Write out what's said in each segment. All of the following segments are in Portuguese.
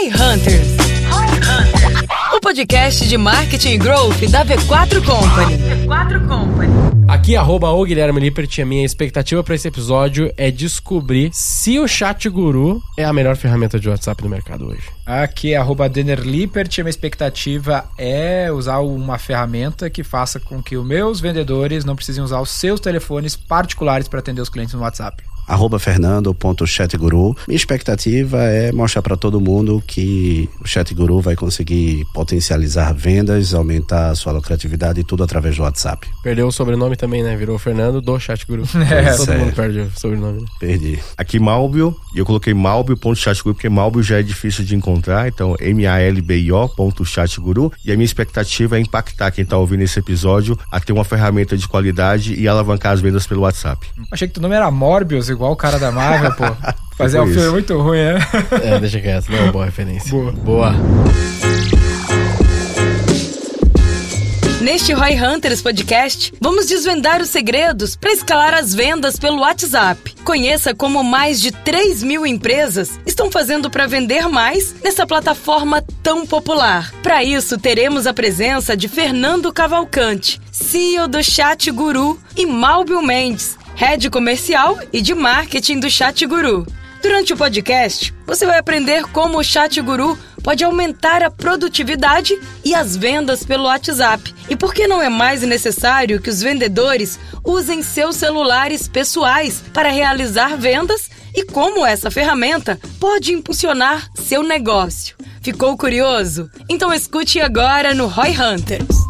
Roy Hunters. O podcast de marketing e growth da V4 Company. V4 Company. Aqui, arroba o Guilherme Lippert, a minha expectativa para esse episódio é descobrir se o Chat Guru é a melhor ferramenta de WhatsApp do mercado hoje. Aqui, arroba Denner Lippert, a minha expectativa é usar uma ferramenta que faça com que os meus vendedores não precisem usar os seus telefones particulares para atender os clientes no WhatsApp arroba fernando.chatguru. Minha expectativa é mostrar para todo mundo que o ChatGuru vai conseguir potencializar vendas, aumentar a sua lucratividade e tudo através do WhatsApp. Perdeu o sobrenome também, né? Virou Fernando do ChatGuru. É, todo é. mundo perde o sobrenome. Né? Perdi. Aqui Malbio, e eu coloquei malbio.chatguru porque Malbio já é difícil de encontrar, então M-A-L-B-I-O.chatguru. E a minha expectativa é impactar quem está ouvindo esse episódio a ter uma ferramenta de qualidade e alavancar as vendas pelo WhatsApp. Achei que teu nome era Morbius, igual o cara da Marvel, pô. Fazer um filme muito ruim, né? É, deixa quieto, não é uma boa referência. Boa. Boa. Neste Roy Hunters Podcast, vamos desvendar os segredos para escalar as vendas pelo WhatsApp. Conheça como mais de 3 mil empresas estão fazendo para vender mais nessa plataforma tão popular. Para isso, teremos a presença de Fernando Cavalcante, CEO do Chat Guru, e Malbio Mendes, head comercial e de marketing do Chat Guru. Durante o podcast, você vai aprender como o Chat Guru pode aumentar a produtividade e as vendas pelo WhatsApp. E por que não é mais necessário que os vendedores usem seus celulares pessoais para realizar vendas e como essa ferramenta pode impulsionar seu negócio. Ficou curioso? Então escute agora no Roy Hunters.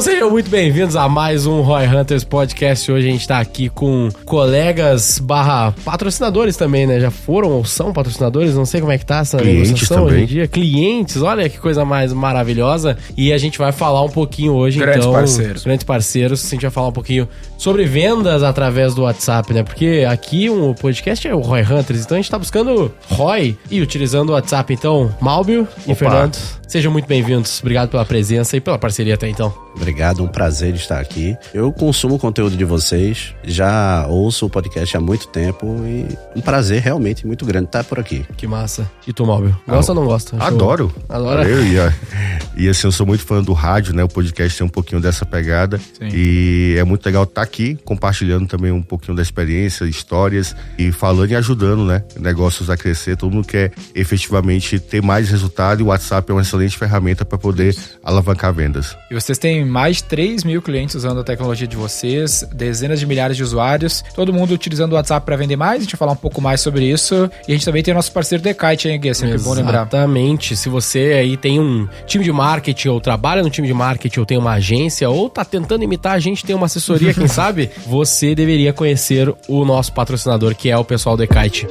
Então sejam muito bem-vindos a mais um Roy Hunters Podcast. Hoje a gente tá aqui com colegas barra patrocinadores também, né? Já foram ou são patrocinadores, não sei como é que tá essa Clientes negociação também. hoje em dia. Clientes, olha que coisa mais maravilhosa. E a gente vai falar um pouquinho hoje, grandes então... parceiros. Grandes parceiros. A gente vai falar um pouquinho sobre vendas através do WhatsApp, né? Porque aqui o um podcast é o Roy Hunters, então a gente tá buscando Roy e utilizando o WhatsApp. Então, Malbio e Fernando, sejam muito bem-vindos. Obrigado pela presença e pela parceria até então. Obrigado, um prazer estar aqui. Eu consumo o conteúdo de vocês, já ouço o podcast há muito tempo e um prazer realmente muito grande estar por aqui. Que massa. E tu, Móvel? Gosta ah, ou não gosta? Adoro. Adoro. Eu ia. E assim, eu sou muito fã do rádio, né? O podcast tem um pouquinho dessa pegada. Sim. E é muito legal estar aqui, compartilhando também um pouquinho da experiência, histórias e falando e ajudando, né? Negócios a crescer. Todo mundo quer efetivamente ter mais resultado e o WhatsApp é uma excelente ferramenta para poder alavancar vendas. E vocês têm mais de 3 mil clientes usando a tecnologia de vocês, dezenas de milhares de usuários, todo mundo utilizando o WhatsApp para vender mais. A gente vai falar um pouco mais sobre isso. E a gente também tem o nosso parceiro Decite, hein, Gui? É sempre Exatamente. bom lembrar. Exatamente. Se você aí tem um time de marketing, ou trabalha no time de marketing, ou tem uma agência, ou tá tentando imitar a gente, tem uma assessoria, quem sabe, você deveria conhecer o nosso patrocinador, que é o pessoal do Kite.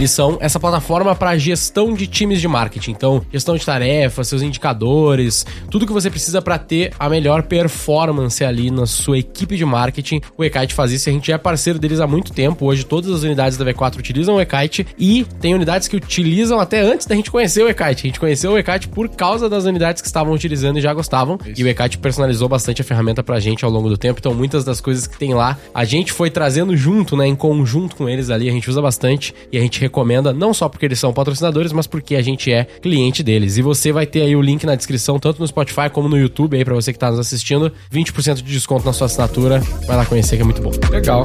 Eles são essa plataforma para gestão de times de marketing. Então, gestão de tarefas, seus indicadores, tudo que você precisa para ter a melhor performance ali na sua equipe de marketing. O Ekite faz isso e a gente é parceiro deles há muito tempo. Hoje todas as unidades da V4 utilizam o Ekite e tem unidades que utilizam até antes da gente conhecer o Ekite. A gente conheceu o Ekite por causa das unidades que estavam utilizando e já gostavam. Isso. E o Ekite personalizou bastante a ferramenta pra gente ao longo do tempo. Então, muitas das coisas que tem lá, a gente foi trazendo junto, né, em conjunto com eles ali, a gente usa bastante e a gente recomenda, não só porque eles são patrocinadores, mas porque a gente é cliente deles. E você vai ter aí o link na descrição, tanto no Spotify como no YouTube aí para você que tá nos assistindo, 20% de desconto na sua assinatura. Vai lá conhecer que é muito bom. Legal.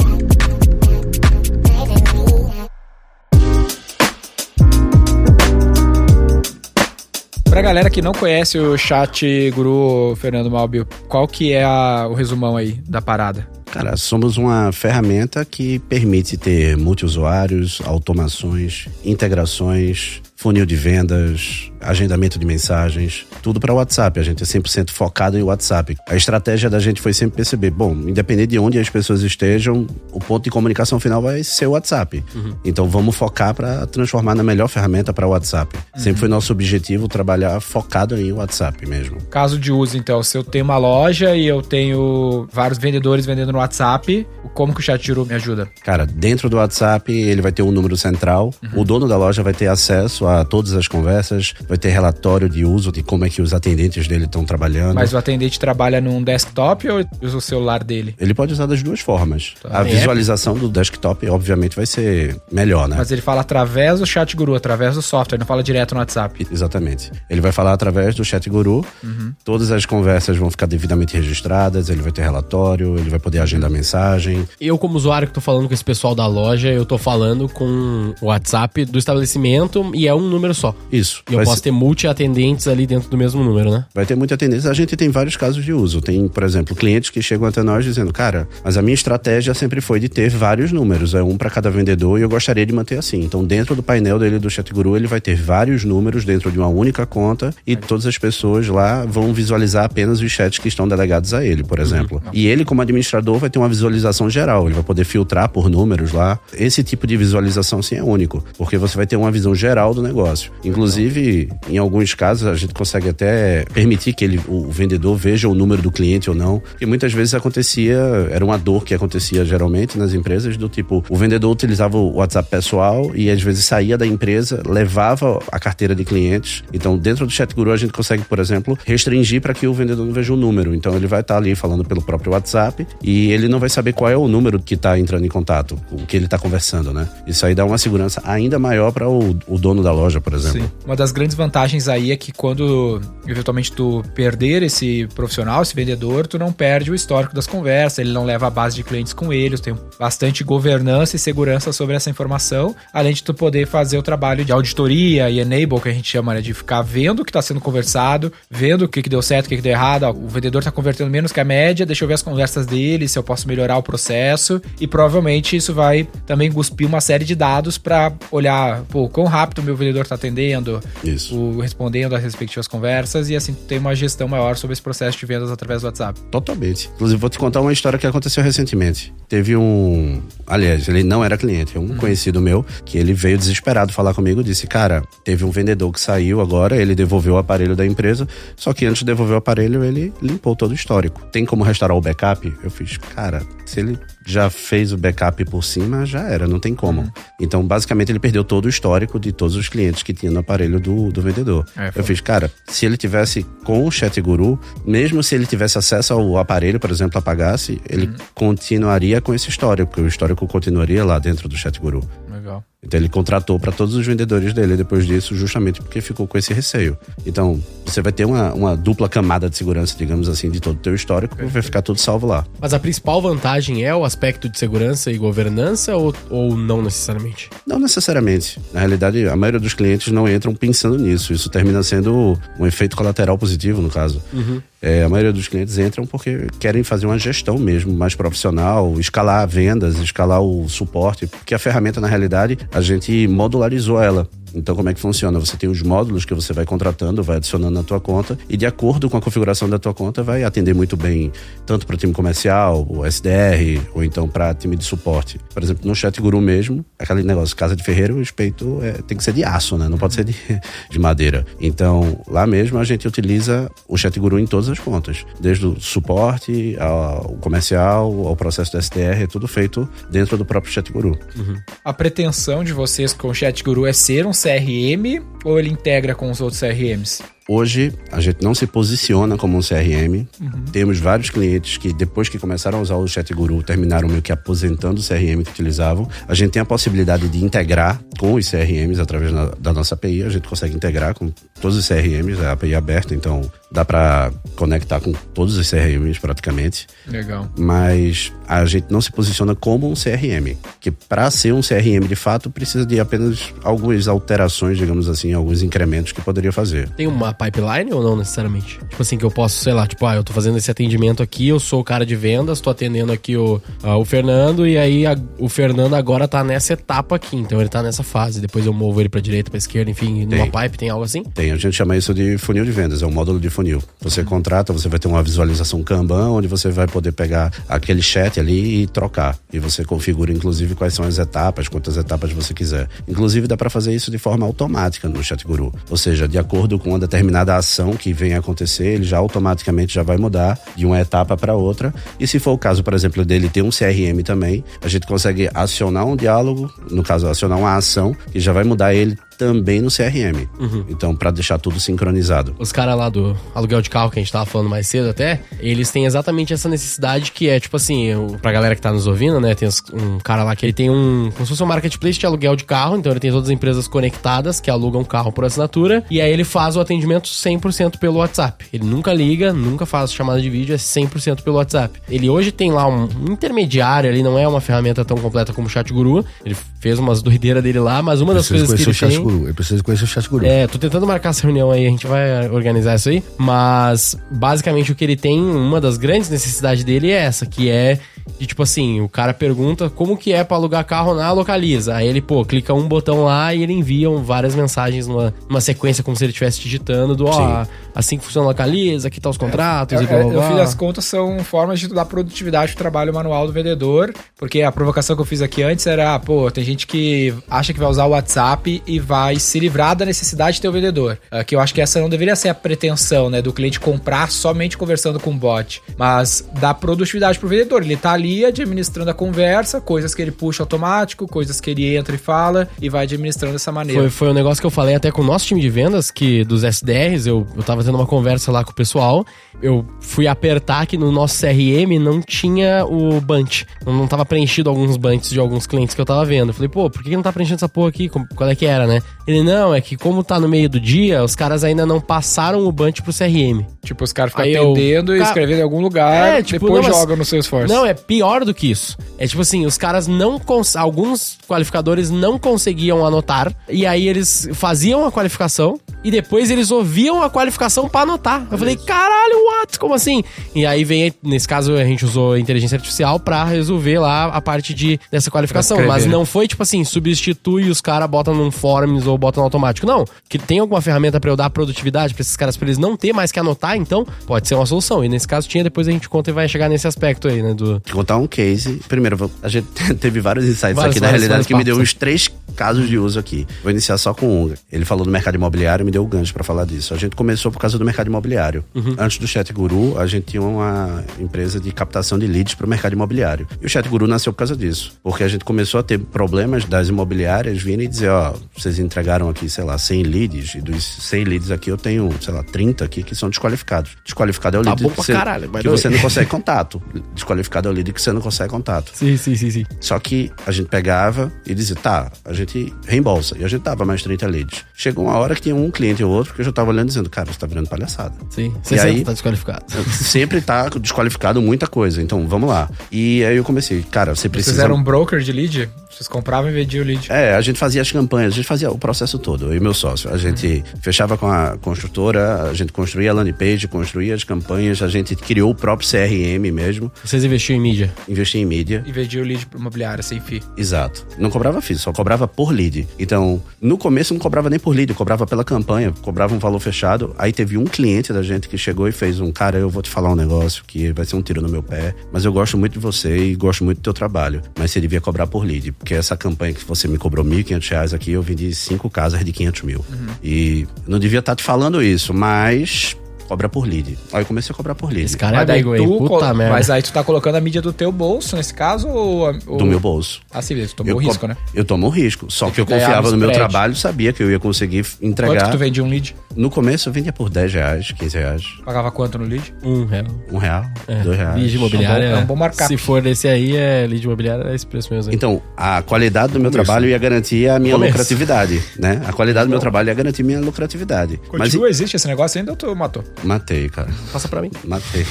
Pra galera que não conhece o chat Guru Fernando Malbio, qual que é a, o resumão aí da parada? Cara, somos uma ferramenta que permite ter multiusuários, automações, integrações, funil de vendas, agendamento de mensagens, tudo para o WhatsApp. A gente é 100% focado em WhatsApp. A estratégia da gente foi sempre perceber, bom, independente de onde as pessoas estejam, o ponto de comunicação final vai ser o WhatsApp. Uhum. Então vamos focar para transformar na melhor ferramenta para o WhatsApp. Uhum. Sempre foi nosso objetivo trabalhar focado em WhatsApp mesmo. Caso de uso, então, se eu tenho uma loja e eu tenho vários vendedores vendendo no WhatsApp, como que o Chat me ajuda? Cara, dentro do WhatsApp ele vai ter um número central, uhum. o dono da loja vai ter acesso a todas as conversas, vai ter relatório de uso de como é que os atendentes dele estão trabalhando. Mas o atendente trabalha num desktop ou usa o celular dele? Ele pode usar das duas formas. Tá. A visualização do desktop, obviamente, vai ser melhor, né? Mas ele fala através do Chat Guru, através do software, não fala direto no WhatsApp. Exatamente. Ele vai falar através do Chat Guru, uhum. todas as conversas vão ficar devidamente registradas, ele vai ter relatório, ele vai poder agendar mensagem. Eu, como usuário que tô falando com esse pessoal da loja, eu tô falando com o WhatsApp do estabelecimento e é um número só. Isso. E eu posso ser... ter multi-atendentes ali dentro do mesmo número, né? Vai ter multi-atendentes. A gente tem vários casos de uso. Tem, por exemplo, clientes que chegam até nós dizendo, cara, mas a minha estratégia sempre foi de ter vários números, é um para cada vendedor e eu gostaria de manter assim. Então, dentro do painel dele do ChatGuru, ele vai ter vários números dentro de uma única conta e todas as pessoas lá vão visualizar apenas os chats que estão delegados a ele, por exemplo. E ele, como administrador, vai ter uma visualização geral. Ele vai poder filtrar por números lá. Esse tipo de visualização, sim, é único, porque você vai ter uma visão geral do negócio. Inclusive, em alguns casos, a gente consegue até permitir que ele, o vendedor veja o número do cliente ou não, porque muitas vezes acontecia, era uma dor que acontecia geralmente nas empresas, do tipo, o vendedor utilizava o WhatsApp pessoal e às vezes saía da empresa, levava a carteira de clientes. Então, dentro do Chat Guru, a gente consegue, por exemplo, restringir para que o vendedor não veja o número. Então, ele vai estar ali falando pelo próprio WhatsApp e ele não vai saber qual é o número que está entrando em contato, o que ele está conversando, né? Isso aí dá uma segurança ainda maior para o, o, dono da loja, por exemplo. Sim. Uma das grandes vantagens aí é que quando eventualmente tu perder esse profissional, esse vendedor, tu não perde o histórico das conversas, ele não leva a base de clientes com eles, tem bastante governança e segurança sobre essa informação, além de tu poder fazer o trabalho de auditoria e enable, que a gente chama né, de ficar vendo o que está sendo conversado, vendo o que, que deu certo, o que, que deu errado, o vendedor está convertendo menos que a média, deixa eu ver as conversas dele, se eu posso melhorar o processo, e provavelmente isso vai também cuspir uma série de dados para olhar, pô, quão rápido o meu vendedor está atendendo, isso. O, respondendo às respectivas conversas, e assim tem uma gestão maior sobre esse processo de vendas através do WhatsApp. Totalmente. Inclusive, vou te contar uma história que aconteceu recentemente. Teve um. Aliás, ele não era cliente, é um uhum. conhecido meu, que ele veio desesperado falar comigo disse: Cara, teve um vendedor que saiu agora, ele devolveu o aparelho da empresa, só que antes de devolver o aparelho, ele limpou todo o histórico. Tem como restaurar o backup? Eu fiz, cara, se ele já fez o backup por cima, já era, não tem como. Uhum. Então, basicamente, ele perdeu todo o histórico de todos os clientes que tinha no aparelho do, do vendedor. É, eu fiz, cara, se ele tivesse com o Chat Guru, mesmo se ele tivesse acesso ao aparelho, por exemplo, apagasse, ele uhum. continuaria com esse histórico, porque o histórico continuaria lá dentro do Chat Guru. Legal. Então ele contratou para todos os vendedores dele depois disso, justamente porque ficou com esse receio. Então, você vai ter uma, uma dupla camada de segurança, digamos assim, de todo o teu histórico, vai ficar tudo salvo lá. Mas a principal vantagem é o aspecto de segurança e governança ou, ou não necessariamente? Não necessariamente. Na realidade, a maioria dos clientes não entram pensando nisso. Isso termina sendo um efeito colateral positivo, no caso. Uhum. É, a maioria dos clientes entram porque querem fazer uma gestão mesmo mais profissional, escalar vendas, escalar o suporte, porque a ferramenta, na realidade, a gente modularizou ela. Então, como é que funciona? Você tem os módulos que você vai contratando, vai adicionando na tua conta e de acordo com a configuração da tua conta vai atender muito bem tanto para time comercial, o SDR, ou então para time de suporte. Por exemplo, no Chat Guru mesmo, aquele negócio casa de ferreiro, o espeito é, tem que ser de aço, né? Não pode ser de, de madeira. Então, lá mesmo a gente utiliza o Chat Guru em todas as contas, desde o suporte ao comercial, ao processo do SDR, é tudo feito dentro do próprio Chat Guru. Uhum. A pretensão de vocês com o Chat Guru é ser um CRM ou ele integra com os outros CRMs? Hoje, a gente não se posiciona como um CRM. Uhum. Temos vários clientes que, depois que começaram a usar o Chat Guru, terminaram meio que aposentando o CRM que utilizavam. A gente tem a possibilidade de integrar com os CRMs através da nossa API. A gente consegue integrar com todos os CRMs, a API é aberta, então dá para conectar com todos os CRMs praticamente. Legal. Mas a gente não se posiciona como um CRM, que para ser um CRM de fato precisa de apenas algumas alterações, digamos assim, alguns incrementos que poderia fazer. Tem uma pipeline ou não necessariamente? Tipo assim, que eu posso, sei lá, tipo, ah, eu tô fazendo esse atendimento aqui, eu sou o cara de vendas, tô atendendo aqui o, uh, o Fernando, e aí a, o Fernando agora tá nessa etapa aqui, então ele tá nessa fase. Depois eu movo ele pra direita, pra esquerda, enfim, tem. numa pipe, tem algo assim? Tem, a gente chama isso de funil de vendas, é um módulo de funil. Você uhum. contrata, você vai ter uma visualização Kanban, onde você vai poder pegar aquele chat ali e trocar. E você configura, inclusive, quais são as etapas, quantas etapas você quiser. Inclusive, dá para fazer isso de forma automática no Chat Guru. Ou seja, de acordo com uma determinada determinada ação que vem acontecer, ele já automaticamente já vai mudar de uma etapa para outra. E se for o caso, por exemplo, dele ter um CRM também, a gente consegue acionar um diálogo, no caso, acionar uma ação que já vai mudar ele também no CRM. Uhum. Então, para deixar tudo sincronizado. Os caras lá do aluguel de carro que a gente tava falando mais cedo até, eles têm exatamente essa necessidade que é, tipo assim, pra galera que tá nos ouvindo, né, tem um cara lá que ele tem um, como se fosse um marketplace de aluguel de carro, então ele tem todas as empresas conectadas que alugam carro por assinatura, e aí ele faz o atendimento 100% pelo WhatsApp. Ele nunca liga, nunca faz chamada de vídeo, é 100% pelo WhatsApp. Ele hoje tem lá um intermediário ali, não é uma ferramenta tão completa como o Chat Guru, ele fez umas doideiras dele lá, mas uma das coisas que ele tem... Guru. Eu preciso conhecer o Chat Guru. É, tô tentando marcar essa reunião aí, a gente vai organizar isso aí. Mas, basicamente, o que ele tem, uma das grandes necessidades dele é essa, que é de tipo assim, o cara pergunta como que é pra alugar carro na Localiza. Aí ele, pô, clica um botão lá e ele envia várias mensagens numa, numa sequência, como se ele estivesse digitando, do ó, oh, assim que funciona a Localiza, aqui tá os contratos é, e blá, blá, blá. Eu fiz as contas, são formas de dar produtividade pro trabalho manual do vendedor, porque a provocação que eu fiz aqui antes era, pô, tem gente que acha que vai usar o WhatsApp e vai se livrar da necessidade de ter o vendedor. É, que eu acho que essa não deveria ser a pretensão, né, do cliente comprar somente conversando com o bot, mas dar produtividade pro vendedor. Ele tá ali administrando a conversa, coisas que ele puxa automático, coisas que ele entra e fala e vai administrando dessa maneira. Foi, foi um negócio que eu falei até com o nosso time de vendas, que dos SDRs, eu, eu tava tendo uma conversa lá com o pessoal, eu fui apertar que no nosso CRM não tinha o bunch, não, tava preenchido alguns bunches de alguns clientes que eu tava vendo. Eu falei, pô, por que não tá preenchendo essa porra aqui? Qual é que era, né? Ele, não, é que como tá no meio do dia, os caras ainda não passaram o bunch pro CRM. Tipo, os caras ficam atendendo eu, e escrevendo em algum lugar, é, tipo, depois não, jogam no seu esforço. Não, é pior do que isso. É tipo assim, os caras não... Alguns qualificadores não conseguiam anotar, e aí eles faziam a qualificação, e depois eles ouviam a qualificação para anotar. Eu falei, caralho, what? Como assim? E aí vem, nesse caso, a gente usou inteligência artificial para resolver lá a parte de, dessa qualificação. Mas não foi tipo assim, substitui os caras, botam num forms ou botam no automático. Não. Que tem alguma ferramenta para eu dar produtividade para esses caras, pra eles não ter mais que anotar, então pode ser uma solução. E nesse caso tinha, depois a gente conta e vai chegar nesse aspecto aí, né? Do... Vou contar um case. Primeiro, a gente teve vários insights vários, aqui, na realidade, que me deu uns três casos de uso aqui. Vou iniciar só com um. Ele falou do mercado imobiliário e me deu o gancho para falar disso. A gente começou por causa do mercado imobiliário. Uhum. Antes do Chat Guru, a gente tinha uma empresa de captação de leads para o mercado imobiliário. E o Chat Guru nasceu por causa disso. Porque a gente começou a ter problemas das imobiliárias virem e dizer, ó, vocês entregaram aqui, sei lá, 100 leads, e dos 100 leads aqui eu tenho, sei lá, 30 aqui que são desqualificados. Desqualificado é o tá lead que, você, caralho, que você não consegue contato. Desqualificado é o lead que você não consegue contato. Sim, sim, sim, sim. Só que a gente pegava e dizia, tá, a gente reembolsa. E a gente dava mais 30 leads. Chegou uma hora que tinha um cliente ou outro que eu já tava olhando dizendo, cara, você tá virando palhaçada. Sim, você e aí, tá desqualificado. Sempre tá desqualificado muita coisa. Então, vamos lá. E aí eu comecei, cara, você precisa... Vocês eram um broker de lead? Vocês compravam e vendiam o lead? É, a gente fazia as campanhas, a gente fazia o processo todo, eu e meu sócio. A gente fechava com a construtora, a gente construía a landing page, construía as campanhas, a gente criou o próprio CRM mesmo. Vocês investiam em mídia? Investi em mídia. E vendia o lead imobiliário sem FII. Exato. Não cobrava FII, só cobrava por lead. Então, no começo não cobrava nem por lead, cobrava pela campanha, cobrava um valor fechado. Aí teve um cliente da gente que chegou e fez um, cara, eu vou te falar um negócio que vai ser um tiro no meu pé, mas eu gosto muito de você e gosto muito do teu trabalho. Mas você devia cobrar por lead, porque essa campanha que você me cobrou R$ 1.500 aqui, eu vendi cinco casas de 500 mil. Uhum. E não devia estar tá te falando isso, mas cobra por lead. Aí eu comecei a cobrar por lead. Esse cara é amigo, tu, Puta merda. Mas aí tu tá colocando a mídia do teu bolso, nesse caso, ou... ou... Do meu bolso. Ah, sim, tu tomou eu, risco, né? Eu tomo risco. Só que eu confiava no meu trabalho, sabia que eu ia conseguir entregar. Quanto tu vendia um lead? No começo eu vendia por 10 reais, 15 reais. Pagava quanto no lead? Um real. Um real, é. dois reais. Lead imobiliário é, um bom, é um bom markup. Se for desse aí, é lead imobiliário, é esse preço mesmo. Então, a qualidade do meu trabalho ia garantir a minha Começo. lucratividade, né? A qualidade do meu trabalho ia garantir minha lucratividade. Continua, Mas, existe esse negócio ainda ou tu matou? Matei, cara. Passa pra mim. Matei.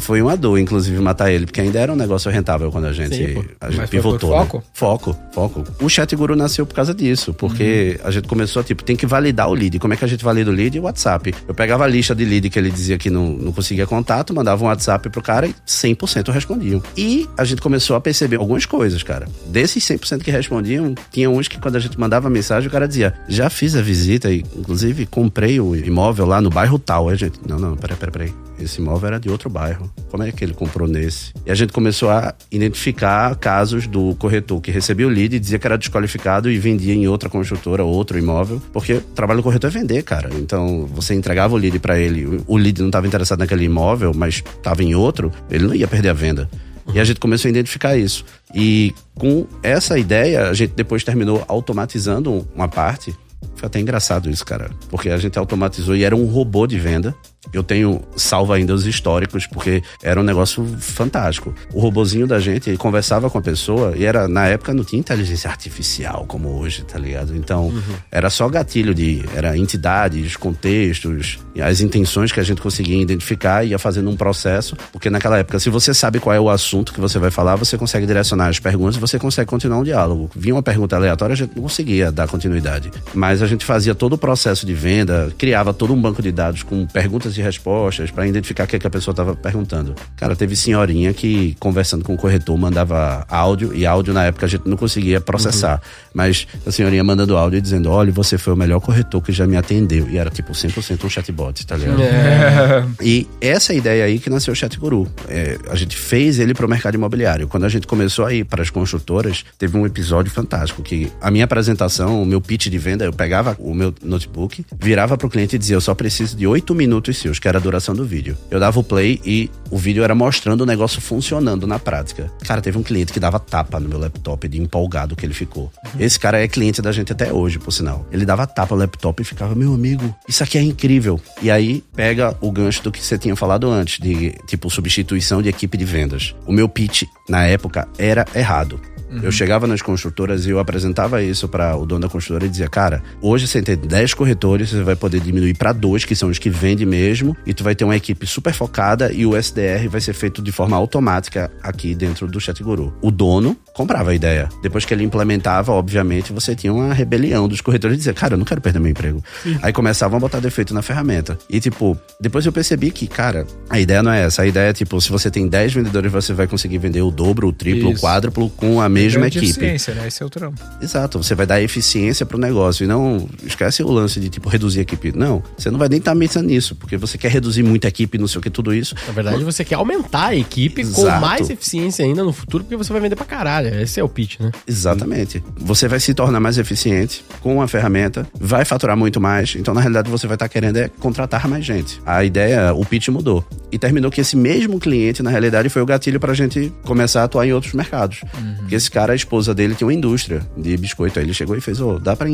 Foi uma dor, inclusive, matar ele, porque ainda era um negócio rentável quando a gente, Sim, a gente pivotou. foco? Né? Foco, foco. O Chat Guru nasceu por causa disso, porque uhum. a gente começou, tipo, tem que validar o lead. Como é que a gente valida o lead? WhatsApp. Eu pegava a lista de lead que ele dizia que não, não conseguia contato, mandava um WhatsApp pro cara e 100% respondiam. E a gente começou a perceber algumas coisas, cara. Desses 100% que respondiam, tinha uns que quando a gente mandava mensagem, o cara dizia, já fiz a visita e, inclusive, comprei o imóvel lá no bairro tal. A gente, não, não, peraí, peraí, peraí esse imóvel era de outro bairro. Como é que ele comprou nesse? E a gente começou a identificar casos do corretor que recebia o lead e dizia que era desqualificado e vendia em outra construtora, outro imóvel, porque o trabalho do corretor é vender, cara. Então, você entregava o lead para ele, o lead não estava interessado naquele imóvel, mas estava em outro, ele não ia perder a venda. E a gente começou a identificar isso. E com essa ideia, a gente depois terminou automatizando uma parte. Foi até engraçado isso, cara. Porque a gente automatizou e era um robô de venda. Eu tenho salvo ainda os históricos, porque era um negócio fantástico. O robozinho da gente, conversava com a pessoa e era, na época não tinha inteligência artificial como hoje, tá ligado? Então, uhum. era só gatilho de, era entidades, contextos, as intenções que a gente conseguia identificar e ia fazendo um processo, porque naquela época, se você sabe qual é o assunto que você vai falar, você consegue direcionar as perguntas e você consegue continuar um diálogo. Vinha uma pergunta aleatória, a gente não conseguia dar continuidade. Mas a gente fazia todo o processo de venda, criava todo um banco de dados com perguntas perguntas e respostas para identificar o que, é que a pessoa estava perguntando. Cara, teve senhorinha que, conversando com o corretor, mandava áudio, e áudio na época a gente não conseguia processar. Uhum. Mas a senhorinha mandando áudio e dizendo: olha, você foi o melhor corretor que já me atendeu. E era tipo 100% um chatbot, tá ligado? É. E essa ideia aí que nasceu o Chat Guru. É, a gente fez ele para o mercado imobiliário. Quando a gente começou a ir para as construtoras, teve um episódio fantástico que a minha apresentação, o meu pitch de venda, eu pegava o meu notebook, virava para o cliente e dizia: eu só preciso de oito minutos seus, que era a duração do vídeo. Eu dava o play e o vídeo era mostrando o negócio funcionando na prática. Cara, teve um cliente que dava tapa no meu laptop de empolgado que ele ficou. Uhum. Esse cara é cliente da gente até hoje, por sinal. Ele dava tapa no laptop e ficava, meu amigo, isso aqui é incrível. E aí pega o gancho do que você tinha falado antes, de tipo substituição de equipe de vendas. O meu pitch na época era errado. Uhum. Eu chegava nas construtoras e eu apresentava isso para o dono da construtora e dizia: Cara, hoje você tem 10 corretores, você vai poder diminuir para dois, que são os que vendem mesmo, e tu vai ter uma equipe super focada e o SDR vai ser feito de forma automática aqui dentro do ChatGuru. O dono comprava a ideia. Depois que ele implementava, obviamente, você tinha uma rebelião dos corretores de dizer: Cara, eu não quero perder meu emprego. Sim. Aí começavam a botar defeito na ferramenta. E tipo, depois eu percebi que, cara, a ideia não é essa. A ideia é tipo, se você tem 10 vendedores, você vai conseguir vender o dobro, o triplo, Isso. o quádruplo com a mesma equipe. Eficiência, né? Esse é o trampo. Exato, você vai dar eficiência pro negócio e não esquece o lance de tipo reduzir a equipe. Não, você não vai nem estar tá pensando nisso, porque você quer reduzir muita equipe, não sei o que, tudo isso. Na verdade, você quer aumentar a equipe Exato. com mais eficiência ainda no futuro, porque você vai vender pra caralho. Esse é o pitch, né? Exatamente. Você vai se tornar mais eficiente com a ferramenta, vai faturar muito mais. Então, na realidade, você vai estar tá querendo é contratar mais gente. A ideia, o pitch mudou. E terminou que esse mesmo cliente, na realidade, foi o gatilho pra gente começar a atuar em outros mercados. Uhum. Porque esse cara esposa dele tinha uma indústria de biscoito. Aí ele chegou e fez: Ô, oh, dá pra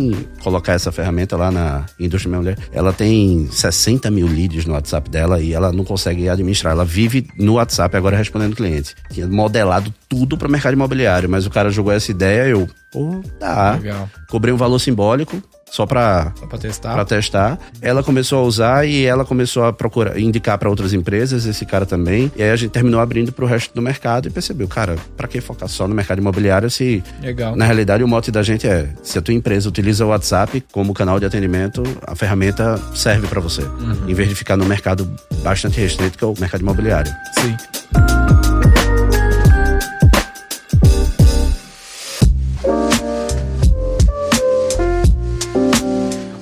colocar essa ferramenta lá na indústria minha mulher? Ela tem 60 mil leads no WhatsApp dela e ela não consegue administrar. Ela vive no WhatsApp agora respondendo cliente. Tinha modelado tudo para o mercado imobiliário, mas o cara jogou essa ideia eu, pô, tá. Legal. Cobrei um valor simbólico, só para testar. Pra testar. Ela começou a usar e ela começou a procurar, indicar para outras empresas, esse cara também. E aí a gente terminou abrindo para o resto do mercado e percebeu, cara, para que focar só no mercado imobiliário se Legal. na realidade o mote da gente é, se a tua empresa utiliza o WhatsApp como canal de atendimento, a ferramenta serve para você, uhum. em vez de ficar no mercado bastante restrito que é o mercado imobiliário. Sim.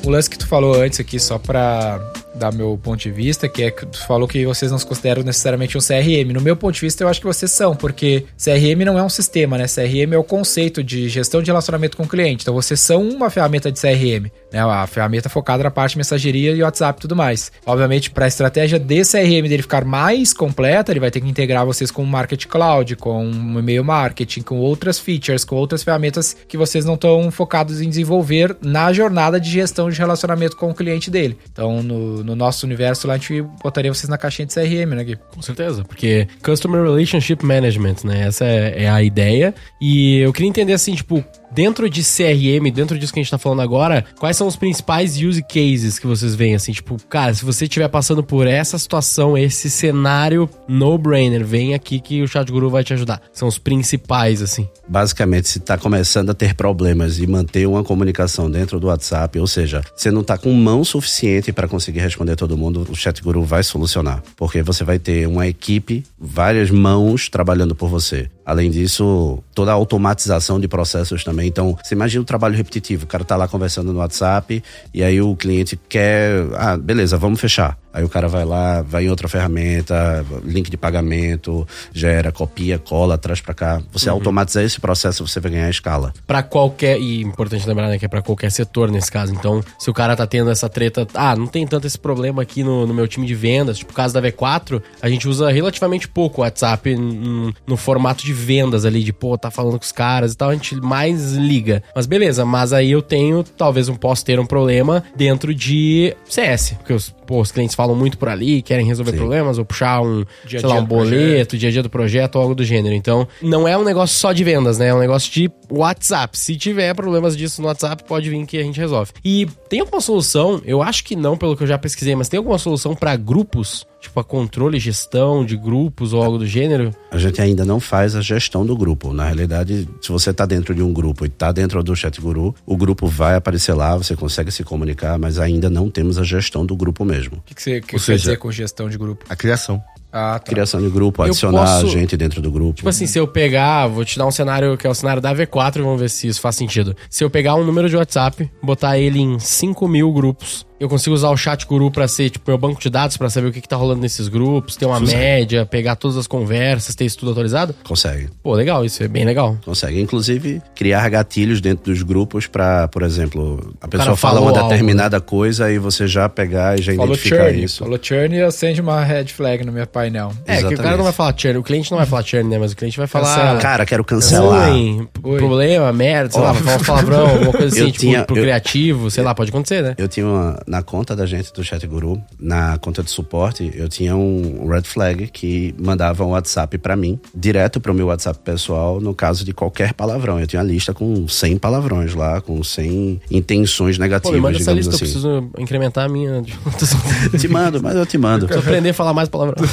O lance que tu falou antes aqui, só pra dar meu ponto de vista, que é que tu falou que vocês não se consideram necessariamente um CRM. No meu ponto de vista, eu acho que vocês são, porque CRM não é um sistema, né? CRM é o conceito de gestão de relacionamento com o cliente. Então, vocês são uma ferramenta de CRM, né? A ferramenta focada na parte de mensageria e WhatsApp e tudo mais. Obviamente, para a estratégia de CRM dele ficar mais completa, ele vai ter que integrar vocês com o Market Cloud, com o e-mail marketing, com outras features, com outras ferramentas que vocês não estão focados em desenvolver na jornada de gestão de relacionamento com o cliente dele. Então, no, no nosso universo lá, a gente botaria vocês na caixinha de CRM, né, Gui? Com certeza, porque Customer Relationship Management, né? Essa é, é a ideia. E eu queria entender assim, tipo, dentro de CRM, dentro disso que a gente tá falando agora, quais são os principais use cases que vocês veem? Assim, tipo, cara, se você estiver passando por essa situação, esse cenário no-brainer, vem aqui que o Chat Guru vai te ajudar. São os principais, assim. Basicamente, se tá começando a ter problemas e manter uma comunicação dentro do WhatsApp, ou seja, você não tá com mão suficiente para conseguir responder todo mundo, o Chat Guru vai solucionar. Porque você vai ter uma equipe, várias mãos trabalhando por você. Além disso, toda a automatização de processos também. Então, você imagina o trabalho repetitivo. O cara tá lá conversando no WhatsApp e aí o cliente quer. Ah, beleza, vamos fechar. Aí o cara vai lá, vai em outra ferramenta, link de pagamento, gera, copia, cola, traz para cá. Você uhum. automatizar esse processo, você vai ganhar escala. Para qualquer, e importante lembrar né, que é para qualquer setor nesse caso. Então, se o cara tá tendo essa treta, ah, não tem tanto esse problema aqui no, no meu time de vendas, tipo o caso da V4, a gente usa relativamente pouco o WhatsApp no, no formato de vendas ali, de pô, tá falando com os caras e tal, a gente mais liga. Mas beleza, mas aí eu tenho, talvez eu possa ter um problema dentro de CS, porque os, pô, os clientes falam muito por ali, querem resolver Sim. problemas ou puxar um, dia sei lá, um boleto, dia a dia do projeto ou algo do gênero. Então, não é um negócio só de vendas, né? É um negócio de WhatsApp. Se tiver problemas disso no WhatsApp, pode vir que a gente resolve. E tem alguma solução, eu acho que não, pelo que eu já pesquisei, mas tem alguma solução para grupos? Tipo, a controle e gestão de grupos ou algo do gênero? A gente ainda não faz a gestão do grupo. Na realidade, se você está dentro de um grupo e está dentro do Chat Guru, o grupo vai aparecer lá, você consegue se comunicar, mas ainda não temos a gestão do grupo mesmo. O que, que você que quer seja, dizer com gestão de grupo? A criação. Ah, tá. Criação de grupo, adicionar posso, gente dentro do grupo. Tipo assim, se eu pegar, vou te dar um cenário que é o cenário da V4, vamos ver se isso faz sentido. Se eu pegar um número de WhatsApp, botar ele em 5 mil grupos eu consigo usar o chat guru para ser tipo meu banco de dados para saber o que, que tá rolando nesses grupos, ter uma Consegue. média, pegar todas as conversas, ter isso tudo atualizado? Consegue. Pô, legal, isso é bem legal. Consegue. Inclusive, criar gatilhos dentro dos grupos para, por exemplo, a pessoa fala uma determinada algo, coisa e você já pegar e já falou identificar churn, isso. Falou churn e acende uma red flag no meu painel. É, Exatamente. que o cara não vai falar churn, o cliente não vai falar churn, né? Mas o cliente vai falar. Cancela. Cara, quero cancelar. Ruim, problema, merda, sei oh. lá, vai falar um palavrão, alguma coisa assim, eu tipo, tinha, pro eu, criativo, sei eu, lá, pode acontecer, né? Eu tinha uma, na conta da gente do Chat Guru, na conta de suporte, eu tinha um red flag que mandava um WhatsApp para mim, direto pro meu WhatsApp pessoal, no caso de qualquer palavrão. Eu tinha a lista com 100 palavrões lá, com 100 intenções negativas, Pô, manda essa lista, assim. eu preciso incrementar a minha... te mando, mas eu te mando. Eu aprender a falar mais palavrão.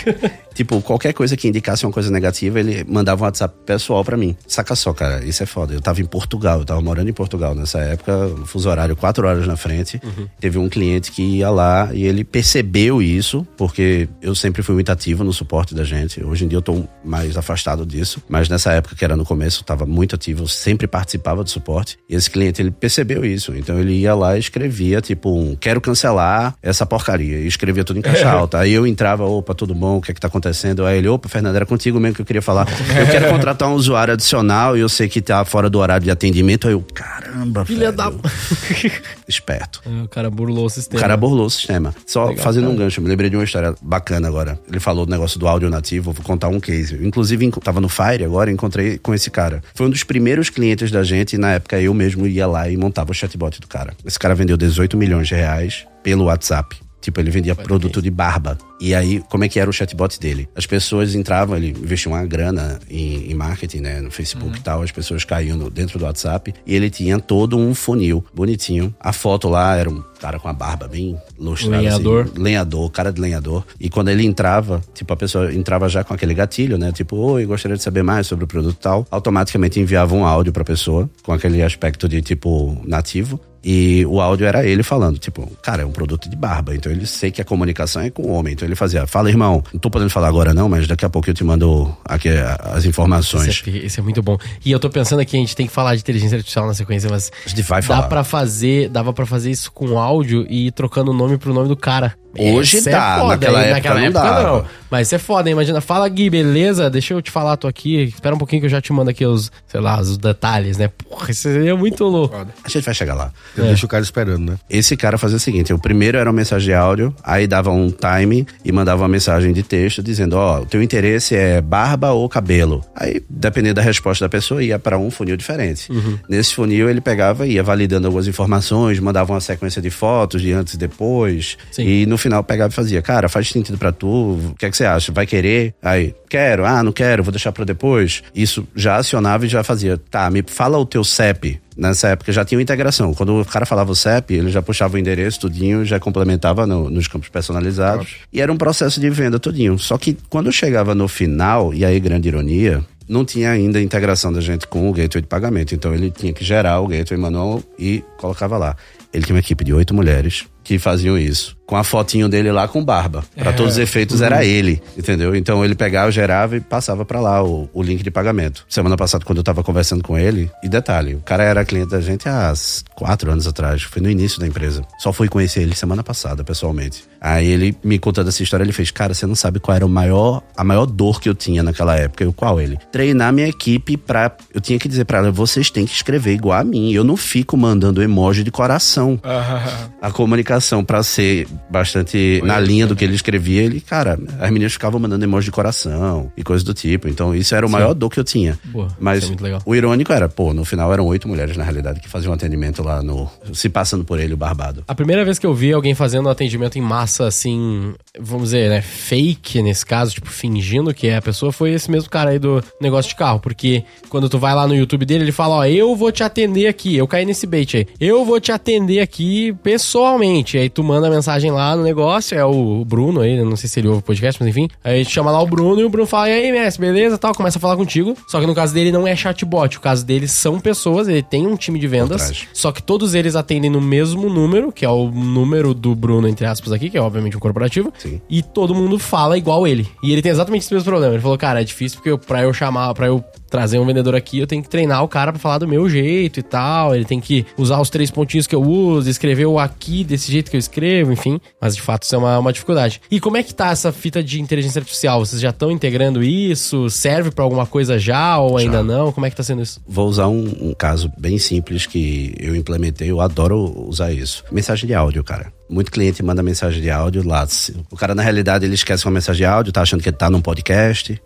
tipo, qualquer coisa que indicasse uma coisa negativa, ele mandava um WhatsApp pessoal para mim. Saca só, cara, isso é foda. Eu tava em Portugal, eu tava morando em Portugal nessa época, fuso horário 4 horas na frente. Uhum. Teve um cliente que ia lá e ele percebeu isso, porque eu sempre fui muito ativo no suporte da gente. Hoje em dia eu tô mais afastado disso, mas nessa época que era no começo, eu tava muito ativo, eu sempre participava do suporte. E esse cliente, ele percebeu isso. Então ele ia lá e escrevia, tipo, um, quero cancelar essa porcaria. E escrevia tudo em caixa alta. Aí eu entrava, opa, tudo bom, o que é que tá acontecendo? Aí ele, opa, Fernando, era contigo mesmo que eu queria falar. Eu quero contratar um usuário adicional e eu sei que tá fora do horário de atendimento. Aí eu, caramba, Filha velho. da... Esperto. É, o cara burlou o sistema. O cara burlou o sistema. Só Legal, fazendo cara. um gancho, me lembrei de uma história bacana agora. Ele falou do negócio do áudio nativo, vou contar um case. Inclusive, tava no Fire agora, encontrei com esse cara. Foi um dos primeiros clientes da gente, e na época eu mesmo ia lá e montava o chatbot do cara. Esse cara vendeu 18 milhões de reais pelo WhatsApp. Tipo, ele vendia produto de barba. E aí, como é que era o chatbot dele? As pessoas entravam, ele investiu uma grana em, em marketing, né? No Facebook uhum. e tal. As pessoas caíam no, dentro do WhatsApp. E ele tinha todo um funil bonitinho. A foto lá era um cara com a barba bem lustrada. Lenhador. Assim, lenhador, cara de lenhador. E quando ele entrava, tipo, a pessoa entrava já com aquele gatilho, né? Tipo, oi, gostaria de saber mais sobre o produto tal. Automaticamente enviava um áudio pra pessoa, com aquele aspecto de, tipo, nativo. E o áudio era ele falando, tipo, cara, é um produto de barba, então ele sei que a comunicação é com o homem. Então ele fazia, fala, irmão, não tô podendo falar agora não, mas daqui a pouco eu te mando aqui as informações. Isso é, isso é muito bom. E eu tô pensando aqui, a gente tem que falar de inteligência artificial na sequência, mas. A gente vai dá falar. Pra fazer, dava para fazer isso com áudio e ir trocando o nome pro nome do cara. Hoje Essa é dá, é foda, naquela, época, naquela época, não, época não. Mas é foda, imagina. Fala, Gui, beleza? Deixa eu te falar, tô aqui. Espera um pouquinho que eu já te mando aqui os, sei lá, os detalhes, né? Porra, isso seria muito louco. A gente vai chegar lá. Eu é. deixo o cara esperando, né? Esse cara fazia o seguinte: o primeiro era uma mensagem de áudio, aí dava um time e mandava uma mensagem de texto dizendo: Ó, oh, o teu interesse é barba ou cabelo. Aí, dependendo da resposta da pessoa, ia para um funil diferente. Uhum. Nesse funil, ele pegava e ia validando algumas informações, mandava uma sequência de fotos de antes e depois. Sim. E no final pegava e fazia: Cara, faz sentido para tu? O que é que você acha? Vai querer? Aí, quero, ah, não quero, vou deixar para depois. Isso já acionava e já fazia. Tá, me fala o teu CEP nessa época já tinha uma integração. Quando o cara falava o CEP, ele já puxava o endereço, tudinho, já complementava no, nos campos personalizados. E era um processo de venda, tudinho. Só que quando chegava no final, e aí grande ironia, não tinha ainda a integração da gente com o gateway de pagamento. Então ele tinha que gerar o gateway manual e colocava lá. Ele tinha uma equipe de oito mulheres que faziam isso. com a fotinho dele lá com barba. Para todos os efeitos era ele, entendeu? Então ele pegava, gerava e passava para lá o, o link de pagamento. Semana passada, quando eu tava conversando com ele, e detalhe, o cara era cliente da gente há quatro anos atrás, foi no início da empresa. Só fui conhecer ele semana passada, pessoalmente. Aí ele me contando essa história, ele fez, cara, você não sabe qual era o maior, a maior dor que eu tinha naquela época. Eu, qual ele? Treinar minha equipe pra. Eu tinha que dizer pra ela, vocês têm que escrever igual a mim. Eu não fico mandando emoji de coração. A comunicação, pra ser bastante na linha do que ele escrevia, ele, cara, as meninas ficavam mandando emoji de coração e coisas do tipo. Então, isso era o maior dor que eu tinha. Mas isso é muito legal. o irônico era, pô, no final eram oito mulheres, na realidade, que faziam atendimento lá no. se passando por ele, o barbado. A primeira vez que eu vi alguém fazendo atendimento em massa, assim, vamos dizer, né, fake nesse caso, tipo, fingindo que é a pessoa, foi esse mesmo cara aí do negócio de carro. Porque quando tu vai lá no YouTube dele, ele fala, ó, eu vou te atender aqui. Eu caí nesse bait aí. Eu vou te atender aqui pessoalmente. Aí tu manda mensagem lá no negócio, é o Bruno aí, não sei se ele ouve o podcast, mas enfim. Aí tu chama lá o Bruno e o Bruno fala, e aí, mestre, beleza, tal, começa a falar contigo. Só que no caso dele não é chatbot, o caso dele são pessoas, ele tem um time de vendas, só que todos eles atendem no mesmo número, que é o número do Bruno, entre aspas, aqui, que é obviamente um corporativo. Sim. E todo mundo fala igual ele. E ele tem exatamente esse mesmo problema. Ele falou, cara, é difícil porque eu, pra eu chamar, pra eu trazer um vendedor aqui, eu tenho que treinar o cara pra falar do meu jeito e tal. Ele tem que usar os três pontinhos que eu uso, escrever o aqui desse jeito que eu escrevo, enfim. Mas de fato isso é uma, uma dificuldade. E como é que tá essa fita de inteligência artificial? Vocês já estão integrando isso? Serve pra alguma coisa já ou ainda não? Como é que tá sendo isso? Vou usar um, um caso bem simples que eu implementei, eu adoro usar isso. Mensagem de áudio, cara. Muito cliente manda mensagem de áudio lá. O cara, na realidade, ele esquece uma mensagem de áudio, tá achando que ele tá num podcast.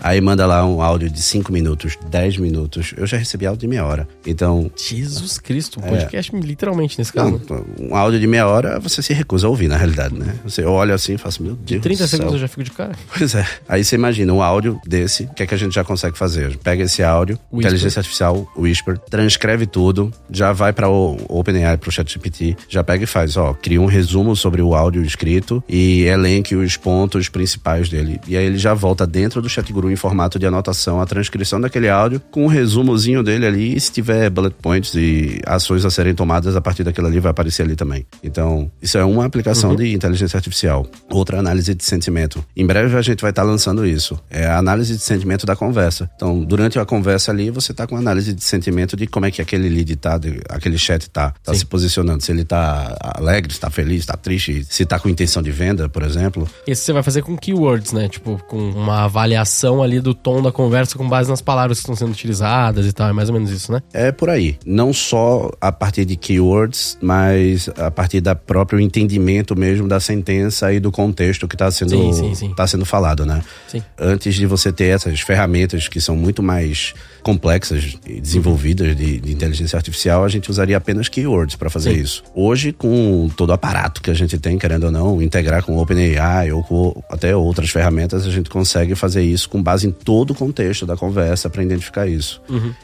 Aí manda lá um áudio de 5 minutos, 10 minutos. Eu já recebi áudio de meia hora. Então, Jesus Cristo, um podcast literalmente nesse caso. não, um áudio de meia hora você se recusa a ouvir, na realidade, né? Você olha assim e fala assim, meu Deus 30 do céu. segundos eu já fico de cara. Pois é. Aí você imagina um áudio desse, o que é que a gente já consegue fazer? Pega esse áudio, Whisper. inteligência artificial, Whisper, transcreve tudo, já vai para o OpenAI, pro ChatGPT, já pega e faz, ó, cria um resumo sobre o áudio escrito e elenque os pontos principais dele. E aí ele já volta dentro do ChatGuru em formato de anotação a transcrição daquele áudio com um resumozinho dele ali, e se tiver bullet points e ações a serem tomadas a partir daquilo ali vai aparecer ali também. Então, isso é uma aplicação de inteligência artificial. Outra análise de sentimento. Em breve a gente vai estar lançando isso. É a análise de sentimento da conversa. Então, durante a conversa ali, você tá com análise de sentimento de como é que aquele lead tá, de- aquele chat tá, tá se posicionando. Se ele tá alegre, se tá feliz, tá triste, se tá com intenção de venda, por exemplo. Esse você vai fazer com keywords, né? Tipo, com uma avaliação ali do tom da conversa com base nas palavras que estão sendo utilizadas e tal. É mais ou menos isso, né? É por aí. Não só a partir de keywords, mas a partir da próprio entendimento mesmo da sentença e do contexto que está sendo, Sim, sim, sim. tá sendo falado, né? Sim. Antes de você ter essas ferramentas que são muito mais complexas e desenvolvidas de, de inteligência artificial, a gente usaria apenas keywords para fazer isso. Hoje, com todo o aparato que a gente tem, querendo ou não, integrar com o OpenAI ou com até outras ferramentas, a gente consegue fazer isso com base em todo o contexto da conversa para identificar isso.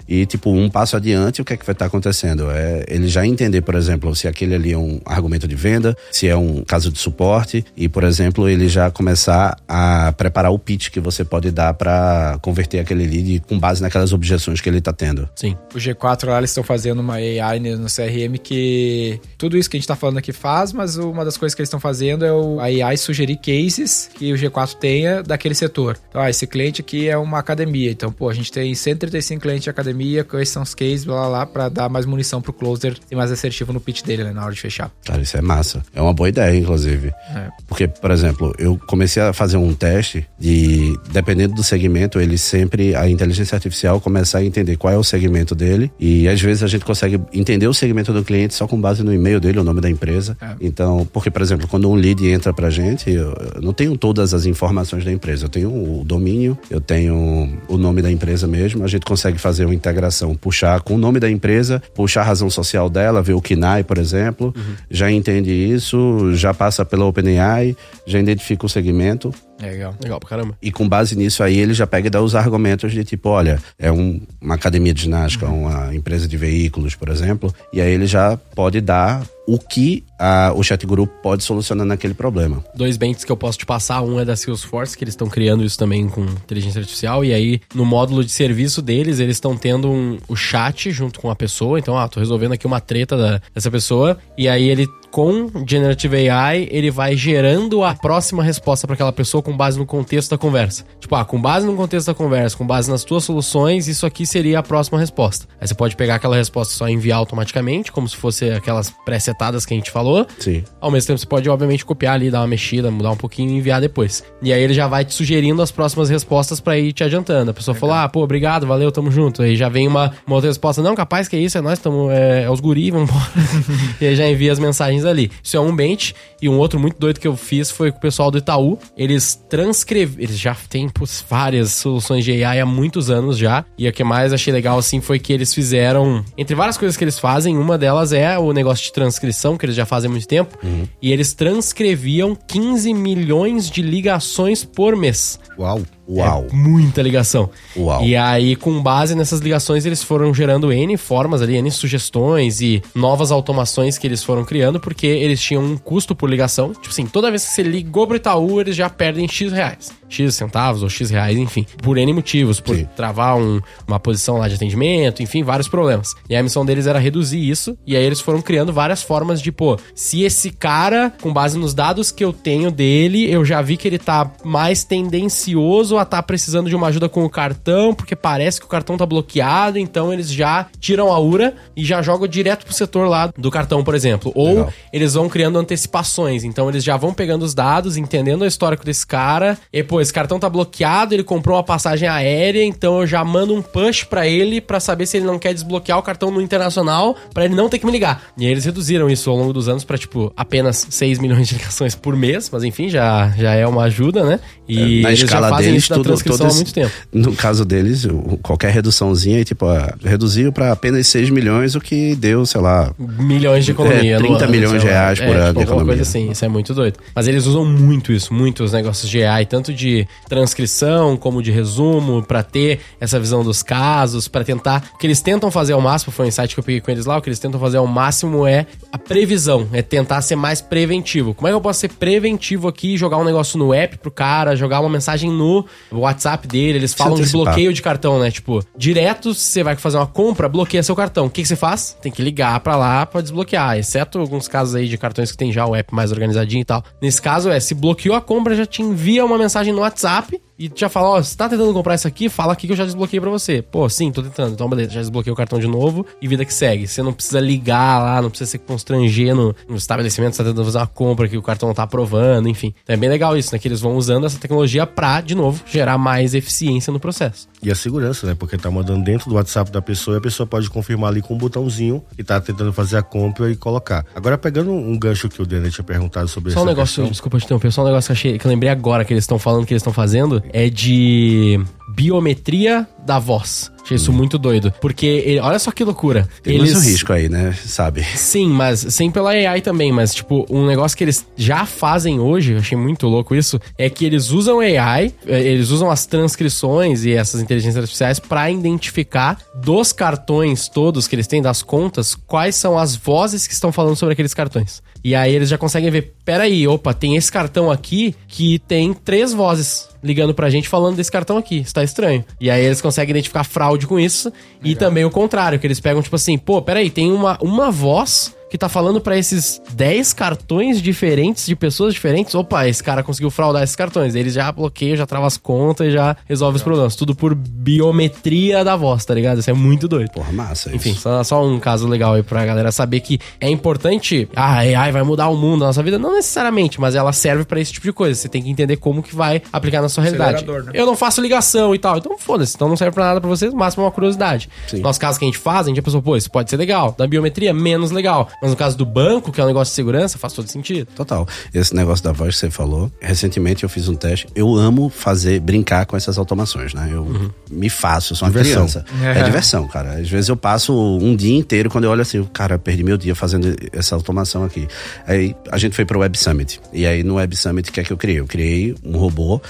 E, tipo, um passo adiante, o que é que vai estar acontecendo? É ele já entender, por exemplo, se aquele ali é um argumento de venda, se é um caso de suporte, e, por exemplo, ele já começar a preparar o pitch que você pode dar para converter aquele lead com base naquelas objeções que ele está tendo. Sim. O G4 lá, eles estão fazendo uma AI no CRM que tudo isso que a gente tá falando aqui faz, mas uma das coisas que eles estão fazendo é o, a AI sugerir cases que o G4 tenha daquele setor. Então, ah, esse cliente aqui é uma academia. Então, pô, a gente tem 135 clientes de academia, quais são os cases, blá blá blá, pra dar mais munição pro closer ser mais assertivo no pitch dele, né, na hora de fechar. Cara, isso é massa. É uma boa ideia, inclusive. É. Porque, por exemplo, eu comecei a fazer um teste de, dependendo do segmento, ele sempre, a inteligência artificial começa a entender qual é o segmento dele. E às vezes a gente consegue entender o segmento do cliente só com base no e-mail dele, o nome da empresa. É. Então, porque, por exemplo, quando um lead entra pra gente, eu, não tenho todas as informações da empresa. Eu tenho o domínio, eu tenho o nome da empresa mesmo. A gente consegue fazer uma integração, puxar com o nome da empresa, puxar a razão social dela, ver o KNAI, por exemplo. Já entende isso, já passa pela OpenAI, já identifica o segmento. Legal. Legal pra caramba. E com base nisso aí, ele já pega e dá os argumentos de tipo, olha, é um- uma academia de ginástica, uma empresa de veículos, por exemplo, e aí ele já pode dar o que a- o chat guru pode solucionar naquele problema. Dois bentes que eu posso te passar, um é da Salesforce, que eles estão criando isso também com inteligência artificial, e aí no módulo de serviço deles, eles estão tendo um- o chat junto com a pessoa, então, ah, tô resolvendo aqui uma treta da- dessa pessoa, e aí ele com Generative AI, ele vai gerando a próxima resposta para aquela pessoa com base no contexto da conversa. Tipo, ah, com base no contexto da conversa, com base nas tuas soluções, isso aqui seria a próxima resposta. Aí você pode pegar aquela resposta só e enviar automaticamente, como se fosse aquelas pré-setadas que a gente falou. Sim. Ao mesmo tempo, você pode, obviamente, copiar ali, dar uma mexida, mudar um pouquinho e enviar depois. E aí ele já vai te sugerindo as próximas respostas para ir te adiantando. A pessoa falou, ah, pô, obrigado, valeu, tamo junto. Aí já vem uma, uma outra resposta, não, capaz que é isso, é nós, tamo, é, é os guri, vamos embora. e aí já envia as mensagens ali. Isso é um bench. E um outro muito doido que eu fiz foi com o pessoal do Itaú. Eles transcreveram, eles já têm putz, várias soluções de AI há muitos anos já. E o que mais achei legal, assim, foi que eles fizeram, entre várias coisas que eles fazem, uma delas é o negócio de transcrição, que eles já fazem há muito tempo. Uhum. E eles transcreviam 15 milhões de ligações por mês. Uau. Uau. É muita ligação. Uau. E aí, com base nessas ligações, eles foram gerando N formas ali, N sugestões e novas automações que eles foram criando, porque eles tinham um custo por ligação. Tipo assim, toda vez que você ligou pro Itaú, eles já perdem X reais. X centavos ou X reais, enfim. Por N motivos, por Sim. travar um- uma posição lá de atendimento, enfim, vários problemas. E a missão deles era reduzir isso, e aí eles foram criando várias formas de, pô, se esse cara, com base nos dados que eu tenho dele, eu já vi que ele tá mais tendencioso a tá precisando de uma ajuda com o cartão, porque parece que o cartão tá bloqueado, então eles já tiram a URA e já jogam direto pro setor lá do cartão, por exemplo. Ou Legal. eles vão criando antecipações, então eles já vão pegando os dados, entendendo o histórico desse cara, e pô, esse cartão tá bloqueado, ele comprou uma passagem aérea, então eu já mando um push pra ele pra saber se ele não quer desbloquear o cartão no internacional, pra ele não ter que me ligar. E aí eles reduziram isso ao longo dos anos pra, tipo, apenas 6 milhões de ligações por mês, mas enfim, já, já é uma ajuda, né? E Na eles escala já fazem deles, isso da transcrição todo há muito tempo. No caso deles, qualquer reduçãozinha, tipo, ah, reduziu para apenas 6 milhões, o que deu, sei lá, milhões de economia. É, no 30 ano, milhões de reais por É, ano tipo, de economia. coisa assim, isso é muito doido. Mas eles usam muito isso, muito os negócios de AI, tanto de transcrição como de resumo, pra ter essa visão dos casos, pra tentar. O que eles tentam fazer ao máximo, foi um insight que eu peguei com eles lá, o que eles tentam fazer ao máximo é a previsão, é tentar ser mais preventivo. Como é que eu posso ser preventivo aqui, jogar um negócio no app pro cara, jogar uma mensagem no WhatsApp dele? Eles falam de bloqueio de cartão, né? Tipo, direto você vai fazer uma compra, bloqueia seu cartão. O que, que você faz? Tem que ligar pra lá pra desbloquear. Exceto alguns casos aí de cartões que tem já o app mais organizadinho e tal. Nesse caso é, se bloqueou a compra, já te envia uma mensagem no WhatsApp e já fala, ó, você tá tentando comprar isso aqui? Fala aqui que eu já desbloqueei pra você. Pô, sim, tô tentando. Então, beleza, já desbloqueei o cartão de novo e vida que segue. Você não precisa ligar lá, não precisa se constranger no, no estabelecimento, você tá tentando fazer uma compra que o cartão não tá aprovando, enfim. Então é bem legal isso, né? Que eles vão usando essa tecnologia pra, de novo, gerar mais eficiência no processo. E a segurança, né? Porque tá mandando dentro do WhatsApp da pessoa e a pessoa pode confirmar ali com um botãozinho e tá tentando fazer a compra e colocar. Agora, pegando um gancho que o Daniel tinha perguntado sobre Só um negócio, questão. desculpa te interromper, só um negócio que achei, que eu lembrei agora que eles estão falando que eles estão fazendo é de biometria da voz. Achei isso muito doido. Porque, ele- olha só que loucura. Tem mais um risco aí, né? Sabe? Sim, mas sem pela AI também, mas tipo, um negócio que eles já fazem hoje, eu achei muito louco isso, é que eles usam AI, eh, eles usam as transcrições e essas inteligências artificiais pra identificar dos cartões todos que eles têm, das contas, quais são as vozes que estão falando sobre aqueles cartões. E aí eles já conseguem ver, peraí, opa, tem esse cartão aqui que tem três vozes ligando pra gente falando desse cartão aqui. Isso tá estranho. E aí eles conseguem identificar fraude com isso. E também o contrário, que eles pegam, tipo assim, pô, peraí, tem uma, uma voz que tá falando pra esses 10 cartões diferentes de pessoas diferentes. Opa, esse cara conseguiu fraudar esses cartões. Eles já bloqueiam, já trava as contas e já resolve os problemas. Tudo por biometria da voz, tá ligado? Isso é muito doido. Porra, massa Enfim, isso. só, só um caso legal aí pra galera saber que é importante. Ah, AI vai mudar o mundo, a nossa vida. Não necessariamente, mas ela serve pra esse tipo de coisa. Você tem que entender como que vai aplicar na sua realidade. Né? Eu não faço ligação e tal. Então foda-se. Então não serve pra nada pra vocês, no máximo é uma curiosidade. Sim. Nosso caso que a gente faz, a gente já pensou, pô, isso pode ser legal. Da biometria, menos legal. Mas no caso do banco, que é um negócio de segurança, faz todo sentido. Total. Esse negócio da voz que você falou, recentemente eu fiz um teste. Eu amo fazer, brincar com essas automações, né? Eu me faço, eu sou uma Diversão. criança. É. diversão, cara. Às vezes eu passo um dia inteiro quando eu olho assim, cara, perdi meu dia fazendo essa automação aqui. Aí a gente foi pro Web Summit. E aí no Web Summit, o que é que eu criei? Eu criei um robô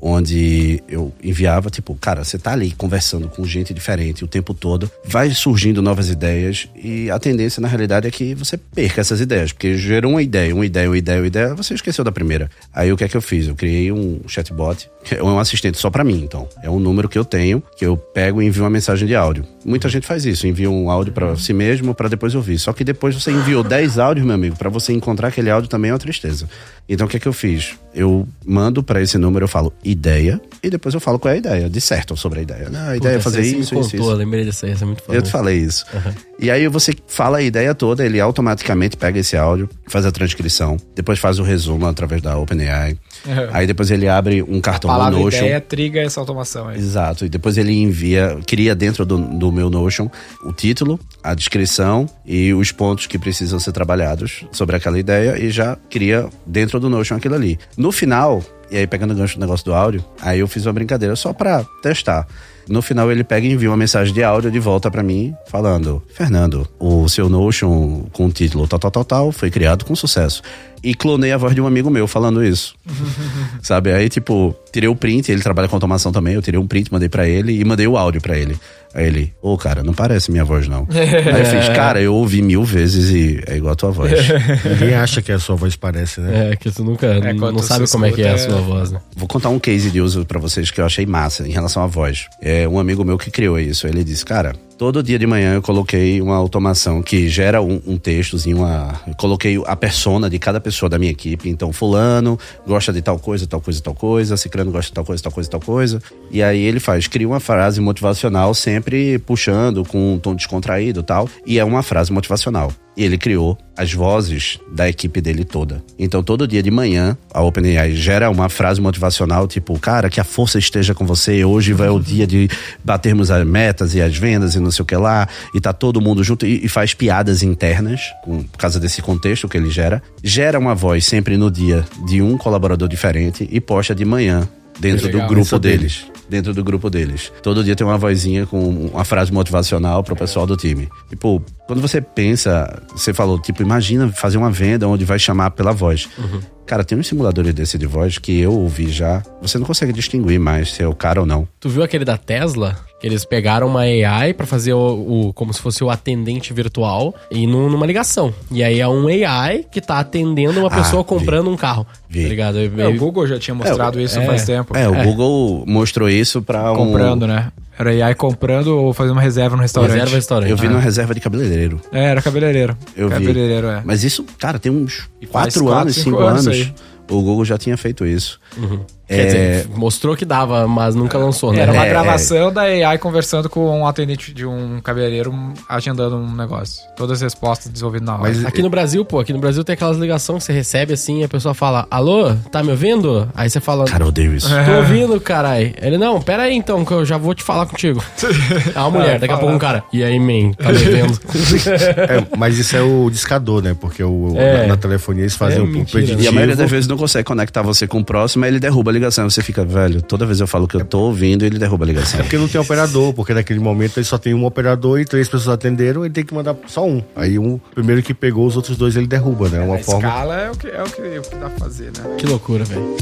onde eu enviava, tipo, cara, você tá ali conversando com gente diferente o tempo todo, vai surgindo novas ideias e a tendência, na realidade, é que você perca essas ideias, porque gerou uma ideia, uma ideia, uma ideia, uma ideia, você esqueceu da primeira. Aí o que é que eu fiz? Eu criei um chatbot, é um assistente só para mim, então. É um número que eu tenho, que eu pego e envio uma mensagem de áudio. Muita gente faz isso, envia um áudio para si mesmo para depois ouvir. Só que depois você enviou 10 áudios, meu amigo, para você encontrar aquele áudio também é uma tristeza. Então o que é que eu fiz? Eu mando para esse número, eu falo ideia, e depois eu falo qual é a ideia, dissertam sobre a ideia. Ah, a ideia é fazer isso, me isso, contou, isso. lembrei dessa aí, essa é muito foda. Eu te falei isso. Uhum. E aí você fala a ideia toda, ele automaticamente pega esse áudio, faz a transcrição, depois faz o resumo através da OpenAI. Uhum. Aí depois ele abre um cartão A no Notion. ideia triga essa automação aí. Exato. E depois ele envia, cria dentro do, do meu Notion o título, a descrição e os pontos que precisam ser trabalhados sobre aquela ideia e já cria dentro do Notion aquilo ali. No final, e aí pegando o gancho do negócio do áudio, aí eu fiz uma brincadeira só pra testar. No final ele pega e envia uma mensagem de áudio de volta para mim, falando: Fernando, o seu Notion com o título tal, tal, tal, tal foi criado com sucesso. E clonei a voz de um amigo meu falando isso. Sabe? Aí, tipo, tirei o print, ele trabalha com automação também, eu tirei um print, mandei para ele e mandei o áudio para ele. Aí ele, ô oh, cara, não parece minha voz não. Aí eu fiz, cara, eu ouvi mil vezes e é igual a tua voz. Ninguém acha que a sua voz parece, né? É, que tu nunca, é, não, não sabe como é que é a sua voz, né? Vou contar um case de uso para vocês que eu achei massa em relação à voz. É um amigo meu que criou isso. Ele disse, cara, todo dia de manhã eu coloquei uma automação que gera um, um textozinho, uma, eu coloquei a persona de cada pessoa da minha equipe. Então, fulano gosta de tal coisa, tal coisa, tal coisa, ciclano gosta de tal coisa, tal coisa, tal coisa. E aí ele faz, cria uma frase motivacional sempre puxando com um tom descontraído tal. E é uma frase motivacional. E ele criou as vozes da equipe dele toda. Então, todo dia de manhã, a OpenAI gera uma frase motivacional, tipo, cara, que a força esteja com você, hoje vai o dia de batermos as metas e as vendas e não sei o que lá, e tá todo mundo junto, e, e faz piadas internas, com, por causa desse contexto que ele gera. Gera uma voz sempre no dia de um colaborador diferente e posta de manhã dentro legal, do grupo deles. Dentro do grupo deles. Todo dia tem uma vozinha com uma frase motivacional pro pessoal do time. Tipo, quando você pensa, você falou, tipo, imagina fazer uma venda onde vai chamar pela voz. Uhum. Cara, tem uns simuladores desse de voz que eu ouvi já. Você não consegue distinguir mais se é o cara ou não. Tu viu aquele da Tesla? Que eles pegaram uma AI para fazer o, o, como se fosse o atendente virtual e no, numa ligação. E aí é um AI que tá atendendo uma pessoa ah, comprando um carro. Vi. Tá ligado? É, o Google já tinha mostrado é, isso é, faz tempo. É, o é. Google mostrou isso para um comprando, né? Era AI comprando ou fazendo uma reserva no restaurante. Reserva restaurante. Eu vi ah. numa reserva de cabeleireiro. É, era cabeleireiro. Eu cabeleireiro, vi. é. Mas isso, cara, tem uns 4 anos, 5 anos. anos o Google já tinha feito isso. Uhum. Quer dizer, mostrou que dava, mas nunca lançou, né? Era uma gravação é, da AI conversando com um atendente de um cabeleireiro agendando um negócio. Todas as respostas desenvolvidas na hora. Mas aqui no Brasil, pô, aqui no Brasil tem aquelas ligações que você recebe assim e a pessoa fala, alô, tá me ouvindo? Aí você fala... Cara, eu odeio isso. Tô ouvindo, carai. Ele, não, pera aí então, que eu já vou te falar contigo. é uma mulher, daqui a pouco um cara, e aí, man, tá me vendo? é, mas isso é o discador, né? Porque o, é. na, na, telefonia eles fazem é, um preditivo. E a maioria das vezes não consegue conectar você com o próximo, aí ele derruba a ligação. Você fica, velho, toda vez eu falo que eu tô ouvindo, ele derruba a ligação. É porque não tem operador, porque naquele momento ele só tem um operador e três pessoas atenderam, ele tem que mandar só um. Aí um, primeiro que pegou, os outros dois ele derruba, né? É, uma a forma... escala é o que, é o que, é o que dá pra fazer, né? Que loucura, velho.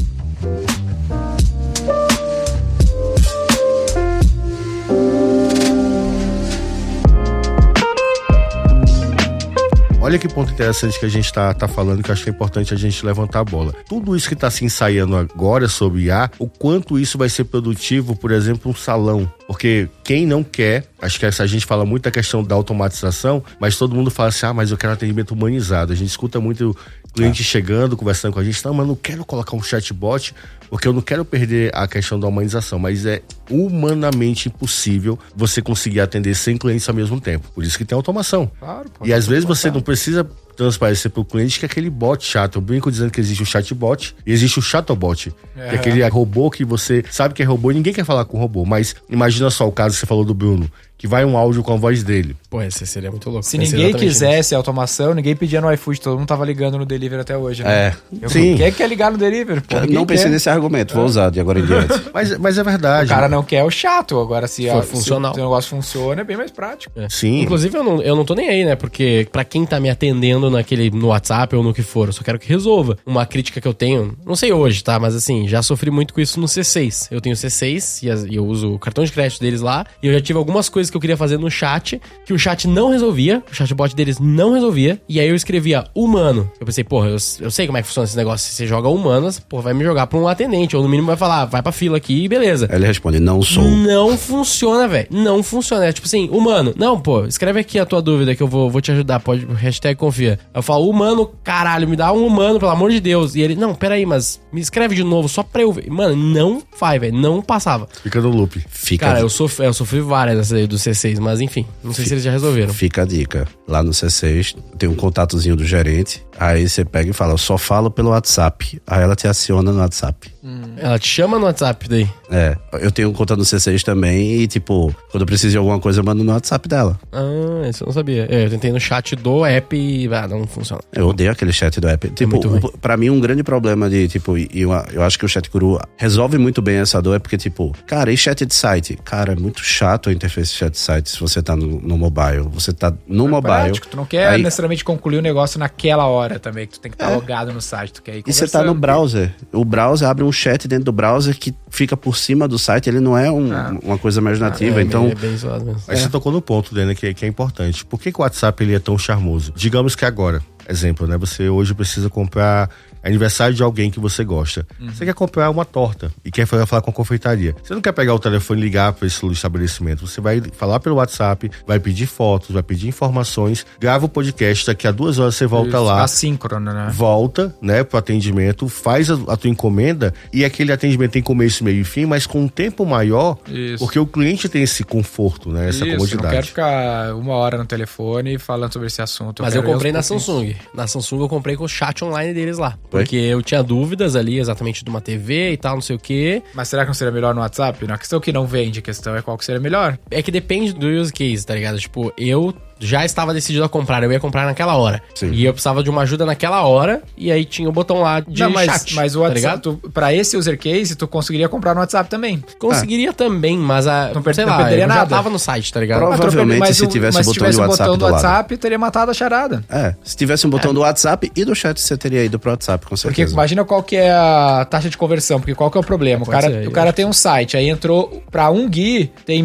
Olha que ponto interessante que a gente está tá falando, que eu acho que é importante a gente levantar a bola. Tudo isso que está se ensaiando agora sobre IA, o quanto isso vai ser produtivo, por exemplo, um salão. Porque quem não quer, acho que a gente fala muito da questão da automatização, mas todo mundo fala assim: ah, mas eu quero atendimento humanizado. A gente escuta muito cliente ah. chegando, conversando com a gente, não, mas não quero colocar um chatbot, porque eu não quero perder a questão da humanização, mas é humanamente impossível você conseguir atender 100 clientes ao mesmo tempo. Por isso que tem automação. Claro, e às vezes você não precisa transparecer para o cliente que é aquele bot chato. Eu brinco dizendo que existe o chatbot e existe o chatobot. É. Que é aquele robô que você sabe que é robô e ninguém quer falar com o robô. Mas imagina só o caso que você falou do Bruno que vai um áudio com a voz dele. Pô, esse seria muito louco. Se ninguém quisesse automação, ninguém pedia no iFood, todo mundo tava ligando no delivery até hoje, né? É. Eu, Sim. Quem é que quer ligar no delivery? Pô, não pensei quer. nesse argumento, vou usar de agora em diante. Mas, mas é verdade. O cara não quer o chato. Agora, se, For a, funcional. se o negócio funciona, é bem mais prático. isso. Sim. Inclusive, eu não, eu não tô nem aí, né? Porque pra quem tá me atendendo naquele, no WhatsApp ou no que for, eu só quero que resolva. Uma crítica que eu tenho, não sei hoje, tá? Mas assim, já sofri muito com isso no C6. Eu tenho C6 e, as- e eu uso o cartão de crédito deles lá. E eu já tive algumas coisas que eu queria fazer no chat, que o chat não resolvia, o chatbot deles não resolvia. E aí eu escrevia humano. Eu pensei, porra, eu, eu sei como é que funciona esse negócio. Se você joga humanas, porra, vai me jogar pra um atendente. Ou no mínimo vai falar, vai pra fila aqui e beleza. Aí ele responde, não sou. Não funciona, velho. Não funciona. É tipo assim, humano. Não, pô, escreve aqui a tua dúvida que eu vou, vou te ajudar. Pode, hashtag confia. Eu falo, humano, caralho, me dá um humano, pelo amor de Deus. E ele, não, peraí, mas me escreve de novo só pra eu ver. Mano, não vai, velho. Não passava. Fica no loop. Fica, Cara, eu sofri, eu sofri várias dessas aí do C6, mas enfim. Não sei se eles já resolveram. fica a dica. Lá no C6 tem um contatozinho do gerente. Aí você pega e fala, eu só falo pelo WhatsApp. Aí ela te aciona no WhatsApp. Ela te chama no WhatsApp daí. É, eu tenho conta no C6 também e, tipo, quando eu preciso de alguma coisa, eu mando no WhatsApp dela. Ah, isso eu não sabia. É, eu tentei no chat do app e ah, não funciona. Eu odeio aquele chat do app. Tipo, É muito ruim. o- pra mim, um grande problema de, tipo, e eu, eu acho que o chat guru resolve muito bem essa dor, é porque, tipo, cara, e chat de site? Cara, é muito chato a interface de chat de site se você tá no, no mobile. Você tá no mobile. Prático. Tu não quer aí- necessariamente concluir o negócio naquela hora também, que tu tem que estar logado no site, tu quer ir E você tá no browser. O browser abre um chat dentro do browser que fica por cima do site. Ele não é um- uma coisa mais nativa. É, então, É bem zoado mesmo. Mas você tocou no ponto, Dana, que, que é importante. Por que, que o WhatsApp ele é tão charmoso? Digamos que agora, exemplo, né? Você hoje precisa comprar aniversário de alguém que você gosta. Você quer comprar uma torta e quer falar, falar com a confeitaria. Você não quer pegar o telefone e ligar para esse estabelecimento. Você vai falar pelo WhatsApp, vai pedir fotos, vai pedir informações, grava o podcast, daqui a duas horas você volta Isso, lá Assíncrono, né? volta, né, pro atendimento, faz a, a tua encomenda e aquele atendimento tem começo, meio e fim, mas com um tempo maior, Isso. porque o cliente tem esse conforto, né, essa Isso, não comodidade. quero ficar uma hora no telefone falando sobre esse assunto. Mas eu quero ver comprei na. Samsung. Na Samsung eu comprei com o chat online deles lá. Porque eu tinha dúvidas ali exatamente de uma TV e tal, não sei o quê. Mas será que não seria melhor no WhatsApp? Não é questão que não vende, a questão é qual que seria melhor. É que depende do use case, tá ligado? Tipo, eu já estava decidido a comprar, eu ia comprar naquela hora. Sim. E eu precisava de uma ajuda naquela hora, e aí tinha o botão lá de não, mas, chat. mas o tá WhatsApp, tu, pra esse user case, tu conseguiria comprar no WhatsApp também. Conseguiria também, mas a. Não per- sei não lá, eu perderia já nada. tava no site, tá ligado? Prova- Provavelmente, Mas se o- tivesse mas o se botão de tivesse o WhatsApp botão do do lado. WhatsApp, teria matado a charada. é. Se tivesse um botão do WhatsApp e do chat, você teria ido pro WhatsApp, com Porque certeza. imagina qual que é a taxa de conversão, porque qual que é o problema? O cara, ser, eu o cara tem um site, aí entrou pra um GUI, tem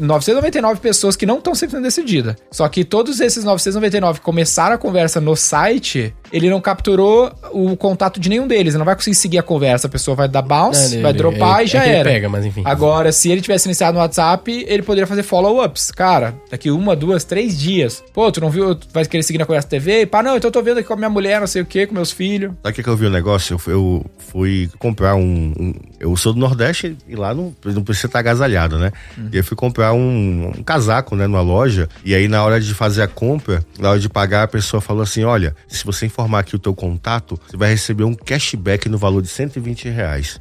1.999 pessoas que não estão sendo decididas. Só que todos esses 999 que começaram a conversa no site, ele não capturou o contato de nenhum deles, ele não vai conseguir seguir a conversa, a pessoa vai dar bounce, Ele- vai ele- dropar ele- e já é era. pega, mas enfim. Agora, se ele tivesse iniciado no WhatsApp, ele poderia fazer follow-ups. Cara, daqui uma, duas, três dias. Pô, tu não viu, tu vai querer seguir na conversa TV? Pá, não, então eu tô vendo aqui com a minha mulher, não sei o que, com meus filhos. Sabe o que, que eu vi o negócio? Eu fui, eu fui comprar um, um- Eu sou do Nordeste e lá não, não precisa estar agasalhado, né? E eu fui comprar um, um casaco, né, numa loja. E aí, na hora de fazer a compra, na hora de pagar, a pessoa falou assim: olha, se você informar aqui o teu contato, você vai receber um cashback no valor de 120 reais.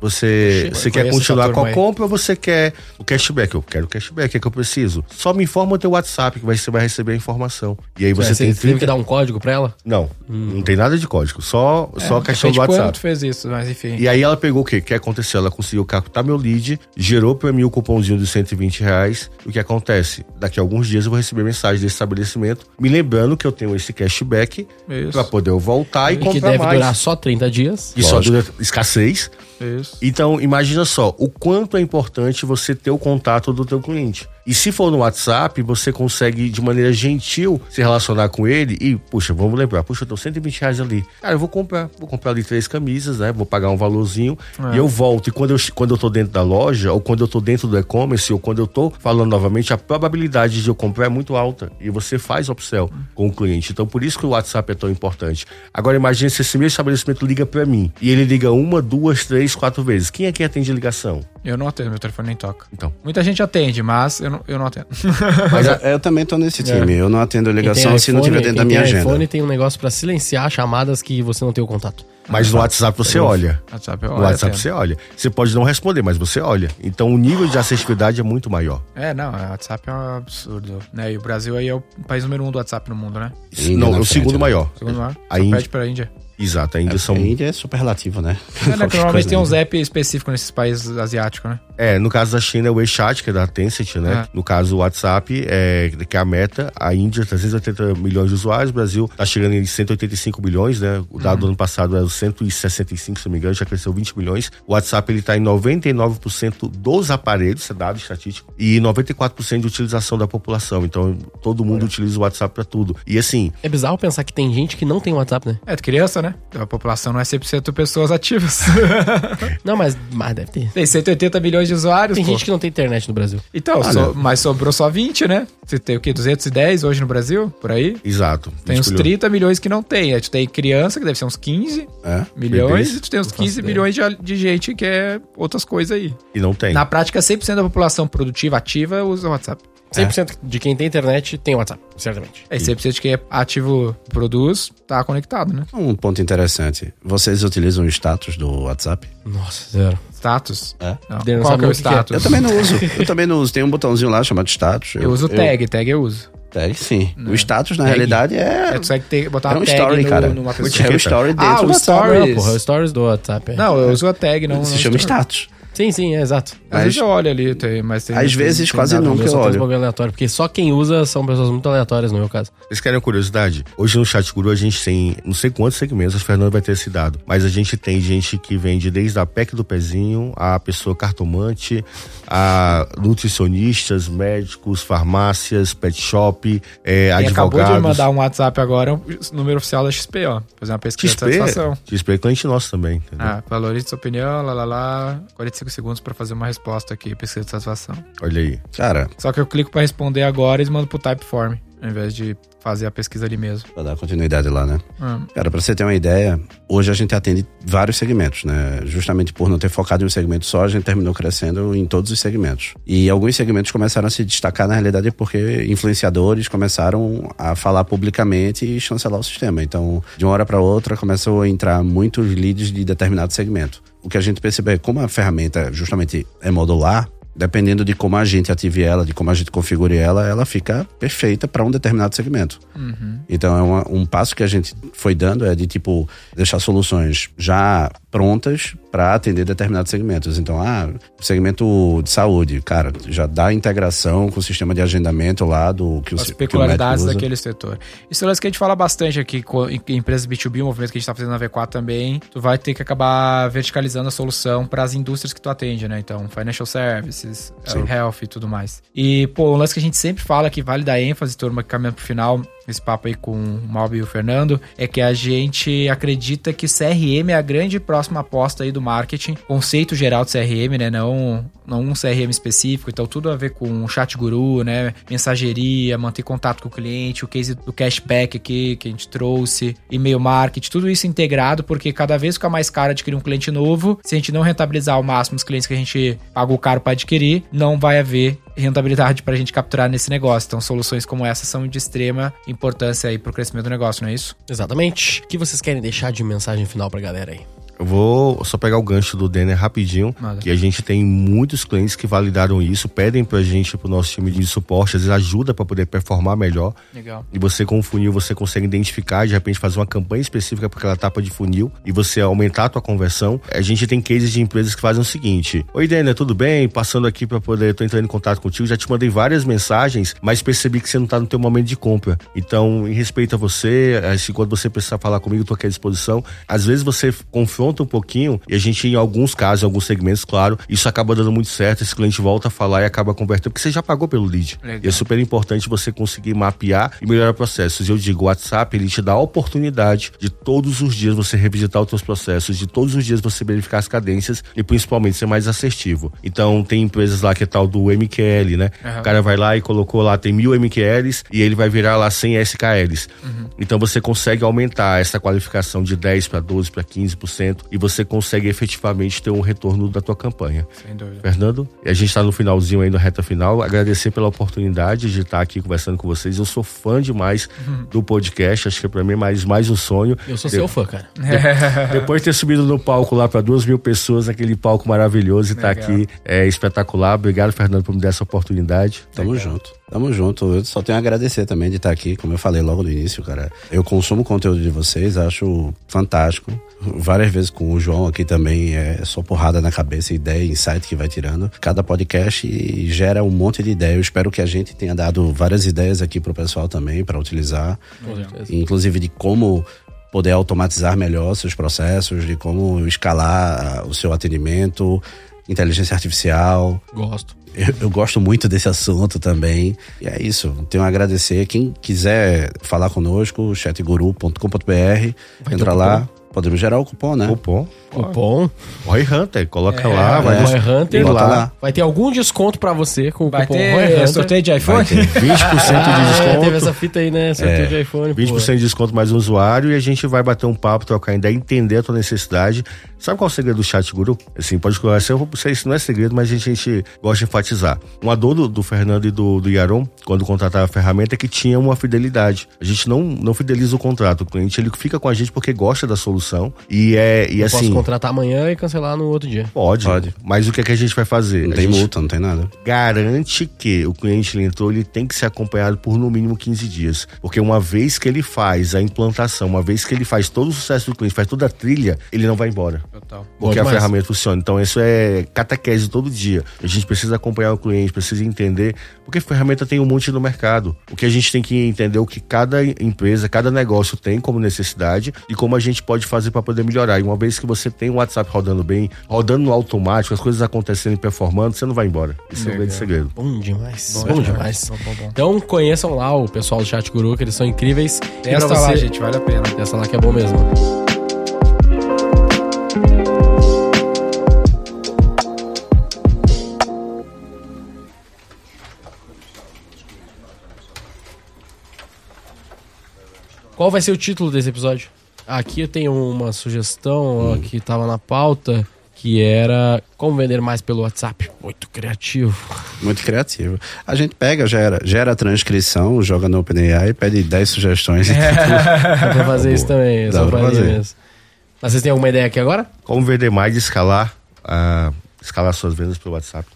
Você, Oxi, você eu quer continuar com a compra ou você quer o cashback? Eu quero o cashback, é que eu preciso. Só me informa o teu WhatsApp que você vai receber a informação. E aí você Você tem teve que 30... dar um código pra ela? Não, não tem nada de código, só, só a questão do WhatsApp. quando tu fez isso, mas enfim. E aí ela pegou o quê? O que aconteceu? Ela conseguiu captar meu lead, gerou pra mim o cupomzinho dos 120 reais. O que acontece? Daqui a alguns dias eu vou receber mensagem desse estabelecimento me lembrando que eu tenho esse cashback pra poder eu voltar e, E que comprar deve mais. durar só 30 dias. E só Lógico. dura escassez. Isso. Então, imagina só, o quanto é importante você ter o contato do teu cliente. E se for no WhatsApp, você consegue, de maneira gentil, se relacionar com ele e, puxa, vamos lembrar, puxa, eu tô 120 reais ali. Cara, eu vou comprar, vou comprar ali três camisas, né? Vou pagar um valorzinho e eu volto. E quando eu, quando eu tô dentro da loja, ou quando eu tô dentro do e-commerce, ou quando eu tô falando novamente, a probabilidade de eu comprar é muito alta. E você faz upsell com o cliente. Então, por isso que o WhatsApp é tão importante. Agora, imagine se esse meu estabelecimento liga pra mim e ele liga uma, duas, três, quatro vezes. Quem é que atende a ligação? Eu não atendo, meu telefone nem toca. Então. Muita gente atende, mas eu não, eu não atendo. Mas eu, eu também tô nesse time. Eu não atendo Quem ligação tem se não tiver iPhone- dentro da minha agenda. iPhone tem um negócio pra silenciar chamadas que você não tem o contato. Mas no WhatsApp você olha. WhatsApp eu No WhatsApp você olha. Você pode não responder, mas você olha. Então o nível de acessibilidade é muito maior. É, não, o WhatsApp é um absurdo. Né? E o Brasil aí é o país número um do WhatsApp no mundo, né? Índia não, é o frente, segundo né? maior. Segundo lá. A Só Índia- pede pra Índia. Exato, ainda são. A Índia é super relativo, né? É, né? Normalmente tem uns app específicos nesses países asiáticos, né? É, no caso da China é o WeChat, que é da Tencent, né? É. No caso o WhatsApp, é, que é a meta. A Índia, 380 milhões de usuários. O Brasil tá chegando em 185 milhões, né? O dado do ano passado era os 165, se não me engano, já cresceu 20 milhões. O WhatsApp, ele tá em 99% dos aparelhos, isso é dado estatístico, e 94% de utilização da população. Então, todo mundo utiliza o WhatsApp pra tudo. E assim, É bizarro pensar que tem gente que não tem WhatsApp, né? É, de criança, né? A população não é 100% pessoas ativas. Não, mas, mas deve ter. tem 180 milhões de usuários, Tem pô. gente que não tem internet no Brasil. Então, só- mas sobrou só 20, né? Você tem o quê? 210 hoje no Brasil? Por aí? exato. Tem uns Escolheu. 30 milhões que não tem. Aí tu tem criança, que deve ser uns 15 É. milhões, Bebês, e tu tem uns não faço 15 ideia. milhões de, de gente que é outras coisas aí. E não tem. Na prática, 100% da população produtiva ativa usa o WhatsApp. 100% de quem tem internet tem WhatsApp, certamente. É, 100% de quem é ativo produz, tá conectado, né? Um ponto interessante. Vocês utilizam o status do WhatsApp? Nossa, zero. Status. É. Não. Não Qual é o é. status? Eu também não uso. Eu também não uso. Tem um botãozinho lá chamado status. Eu uso tag, tag eu uso. Tag, sim. O status, na Tag. realidade, é. É, tu consegue ter, botar É uma um tag story, no, cara. numa pessoa. É um story dentro Ah, do o story. Não, porra, é o stories do WhatsApp. é. Não, eu uso a tag, não. Se não chama story. status. Sim, sim, é exato. Às Mas- vezes eu olho ali, tem, mas tem. Às tem- vezes, tem quase nada. nunca. Eu só olho. aleatório, porque só quem usa são pessoas muito aleatórias no meu caso. Vocês querem uma curiosidade? Hoje no Chat Guru a gente tem não sei quantos segmentos, o Fernando vai ter esse dado, mas a gente tem gente que vende desde a PEC do pezinho, a pessoa cartomante, a nutricionistas, médicos, farmácias, pet shop, é, E acabou advogados. de me mandar um WhatsApp agora, o número oficial da XP, ó. Fazer uma pesquisa de XP, satisfação. XP é cliente nosso também, entendeu? Ah, valorize sua opinião, lá, lá, lá. 45 segundos pra fazer uma resposta aqui, pesquisa de satisfação. Olha aí. Cara, Só que eu clico pra responder agora e eles mandam pro Typeform, ao invés de fazer a pesquisa ali mesmo. pra dar continuidade lá, né? Ah, Cara, pra você ter uma ideia, hoje a gente atende vários segmentos, né? Justamente por não ter focado em um segmento só, a gente terminou crescendo em todos os segmentos. E alguns segmentos começaram a se destacar, na realidade, porque influenciadores começaram a falar publicamente e chancelar o sistema. Então, de uma hora para outra, começou a entrar muitos leads de determinado segmento. O que a gente percebe é como a ferramenta justamente é modular, dependendo de como a gente ative ela, de como a gente configure ela, ela fica perfeita para um determinado segmento. Então é uma- um passo que a gente foi dando é de tipo deixar soluções já prontas para atender determinados segmentos. Então, ah, segmento de saúde, cara, já dá integração com o sistema de agendamento lá do que o as que o médico peculiaridades usa. daquele setor. Isso é um lance que a gente fala bastante aqui co- em em empresas B2B, o movimento que a gente tá fazendo na V4 também. Tu vai ter que acabar verticalizando a solução para as indústrias que tu atende, né? Então, financial services, Sim. eh, health e tudo mais. E, pô, um lance que a gente sempre fala que vale dar ênfase, turma, caminhando pro final, esse papo aí com o Malbi e o Fernando, é que a gente acredita que CRM é a grande próxima aposta aí do marketing. Conceito geral de CRM, né? Não, não um CRM específico. Então, tudo a ver com chat guru, né? Mensageria, manter contato com o cliente, o case do cashback aqui que a gente trouxe, e-mail marketing, tudo isso integrado, porque cada vez fica mais caro adquirir um cliente novo. Se a gente não rentabilizar ao máximo os clientes que a gente pagou caro para adquirir, não vai haver rentabilidade para a gente capturar nesse negócio. Então, soluções como essa são de extrema importância aí para o crescimento do negócio, não é isso? Exatamente. O que vocês querem deixar de mensagem final pra galera aí? Eu vou só pegar o gancho do Denner rapidinho, Manda. que a gente tem muitos clientes que validaram isso, pedem pra gente, pro nosso time de suporte, às vezes ajuda pra poder performar melhor. Legal. E você com o funil, você consegue identificar, de repente fazer uma campanha específica para aquela etapa de funil e você aumentar a tua conversão. A gente tem cases de empresas que fazem o seguinte: Oi, Denner, tudo bem? Passando aqui para poder, tô entrando em contato contigo, já te mandei várias mensagens, mas percebi que você não tá no teu momento de compra. Então, em respeito a você, assim, quando você precisar falar comigo, tô aqui à disposição. Às vezes você confronta um pouquinho e a gente, em alguns casos, em alguns segmentos, claro, isso acaba dando muito certo, esse cliente volta a falar e acaba convertendo, porque você já pagou pelo lead. Legal. E é super importante você conseguir mapear e melhorar processos. Eu digo, o WhatsApp, ele te dá a oportunidade de todos os dias você revisitar os seus processos, de todos os dias você verificar as cadências e principalmente ser mais assertivo. Então, tem empresas lá que é tal do MQL, né? Aham. O cara vai lá e colocou lá, tem mil MQLs e ele vai virar lá 100 SKLs. Então, você consegue aumentar essa qualificação de 10 para 12 para 15%. E você consegue efetivamente ter um retorno da tua campanha. Sem dúvida. Fernando, a gente está no finalzinho aí, na reta final. Agradecer pela oportunidade de estar aqui conversando com vocês. Eu sou fã demais uhum. do podcast, acho que para mim é mais, mais um sonho. Eu sou de... seu fã, cara. De... Depois de ter subido no palco lá para duas mil pessoas, aquele palco maravilhoso e estar tá aqui é espetacular. Obrigado, Fernando, por me dar essa oportunidade. Tamo Legal. junto. Tamo junto. Eu só tenho a agradecer também de estar aqui, como eu falei logo no início, cara. Eu consumo o conteúdo de vocês, acho fantástico. Várias vezes com o João aqui também é só porrada na cabeça, ideia, insight que vai tirando. Cada podcast gera um monte de ideia. Eu espero que a gente tenha dado várias ideias aqui pro pessoal também para utilizar. Inclusive de como poder automatizar melhor seus processos, de como escalar o seu atendimento, inteligência artificial. Gosto. Eu, eu, gosto muito desse assunto também. E é isso. Tenho a agradecer. Quem quiser falar conosco, chatguru.com.br, entra lá. Podemos gerar o cupom, né? Cupom. Cupom. Roy Hunter, coloca é, lá. Vai Roy Hunter lá. lá. Vai ter algum desconto pra você com o vai cupom ter Roy Hunter. sorteio de iPhone? Vai ter 20% de ah, desconto. É, teve essa fita aí, né? Sorteio é, de iPhone. 20% pô. de desconto mais um usuário e a gente vai bater um papo, trocar ideia, entender a tua necessidade. Sabe qual é o segredo do chat guru? Assim, pode conhecer, eu sei isso não é segredo, mas a gente, a gente gosta de enfatizar. Uma dor do, do Fernando e do, do Yaron, quando contratava a ferramenta, é que tinha uma fidelidade. A gente não, não fideliza o contrato. O cliente ele fica com a gente porque gosta da solução e é e eu assim. Posso contratar amanhã e cancelar no outro dia. Pode. Pode. Mas o que é que a gente vai fazer? Não a tem multa, não tem nada. Garante que o cliente entrou, ele tem que ser acompanhado por no mínimo 15 dias. Porque uma vez que ele faz a implantação, uma vez que ele faz todo o sucesso do cliente, faz toda a trilha, ele não vai embora. Total. Porque a ferramenta funciona. Então, isso é catequese todo dia. A gente precisa acompanhar o cliente, precisa entender, porque a ferramenta tem um monte no mercado. O que a gente tem que entender é o que cada empresa, cada negócio tem como necessidade e como a gente pode fazer para poder melhorar. E uma vez que você tem o WhatsApp rodando bem, rodando no automático, as coisas acontecendo e performando, você não vai embora. Isso é um grande segredo. Bom demais. Bom, bom demais. Bom, bom, bom. Então conheçam lá o pessoal do Chat Guru, que eles são incríveis. Testa você... lá, gente, vale a pena. Testa lá que é bom mesmo. Qual vai ser o título desse episódio? Aqui eu tenho uma sugestão hum. que estava na pauta, que era como vender mais pelo WhatsApp. Muito criativo. Muito criativo. A gente pega, gera, gera a transcrição, joga no OpenAI, pede 10 sugestões. É. Dá pra fazer isso também. Dá pra fazer. Mesmo. Mas vocês têm alguma ideia aqui agora? Como vender mais e escalar, uh, escalar suas vendas pelo WhatsApp?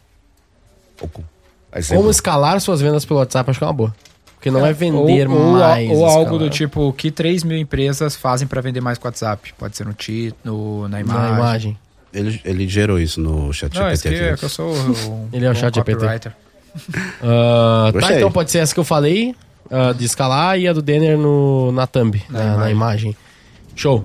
Como escalar suas vendas pelo WhatsApp, acho que é uma boa. Porque não é, é vender ou, mais. Ou, ou algo do tipo, o que 3 mil empresas fazem para vender mais com WhatsApp? Pode ser no título, na imagem. Na imagem. Ele, ele gerou isso no chat não, GPT. Não, é que eu sou o, Ele é o chat GPT. uh, tá, então pode ser essa que eu falei, uh, de escalar, e a do Denner no, na thumb, na, na, imagem. na imagem. Show.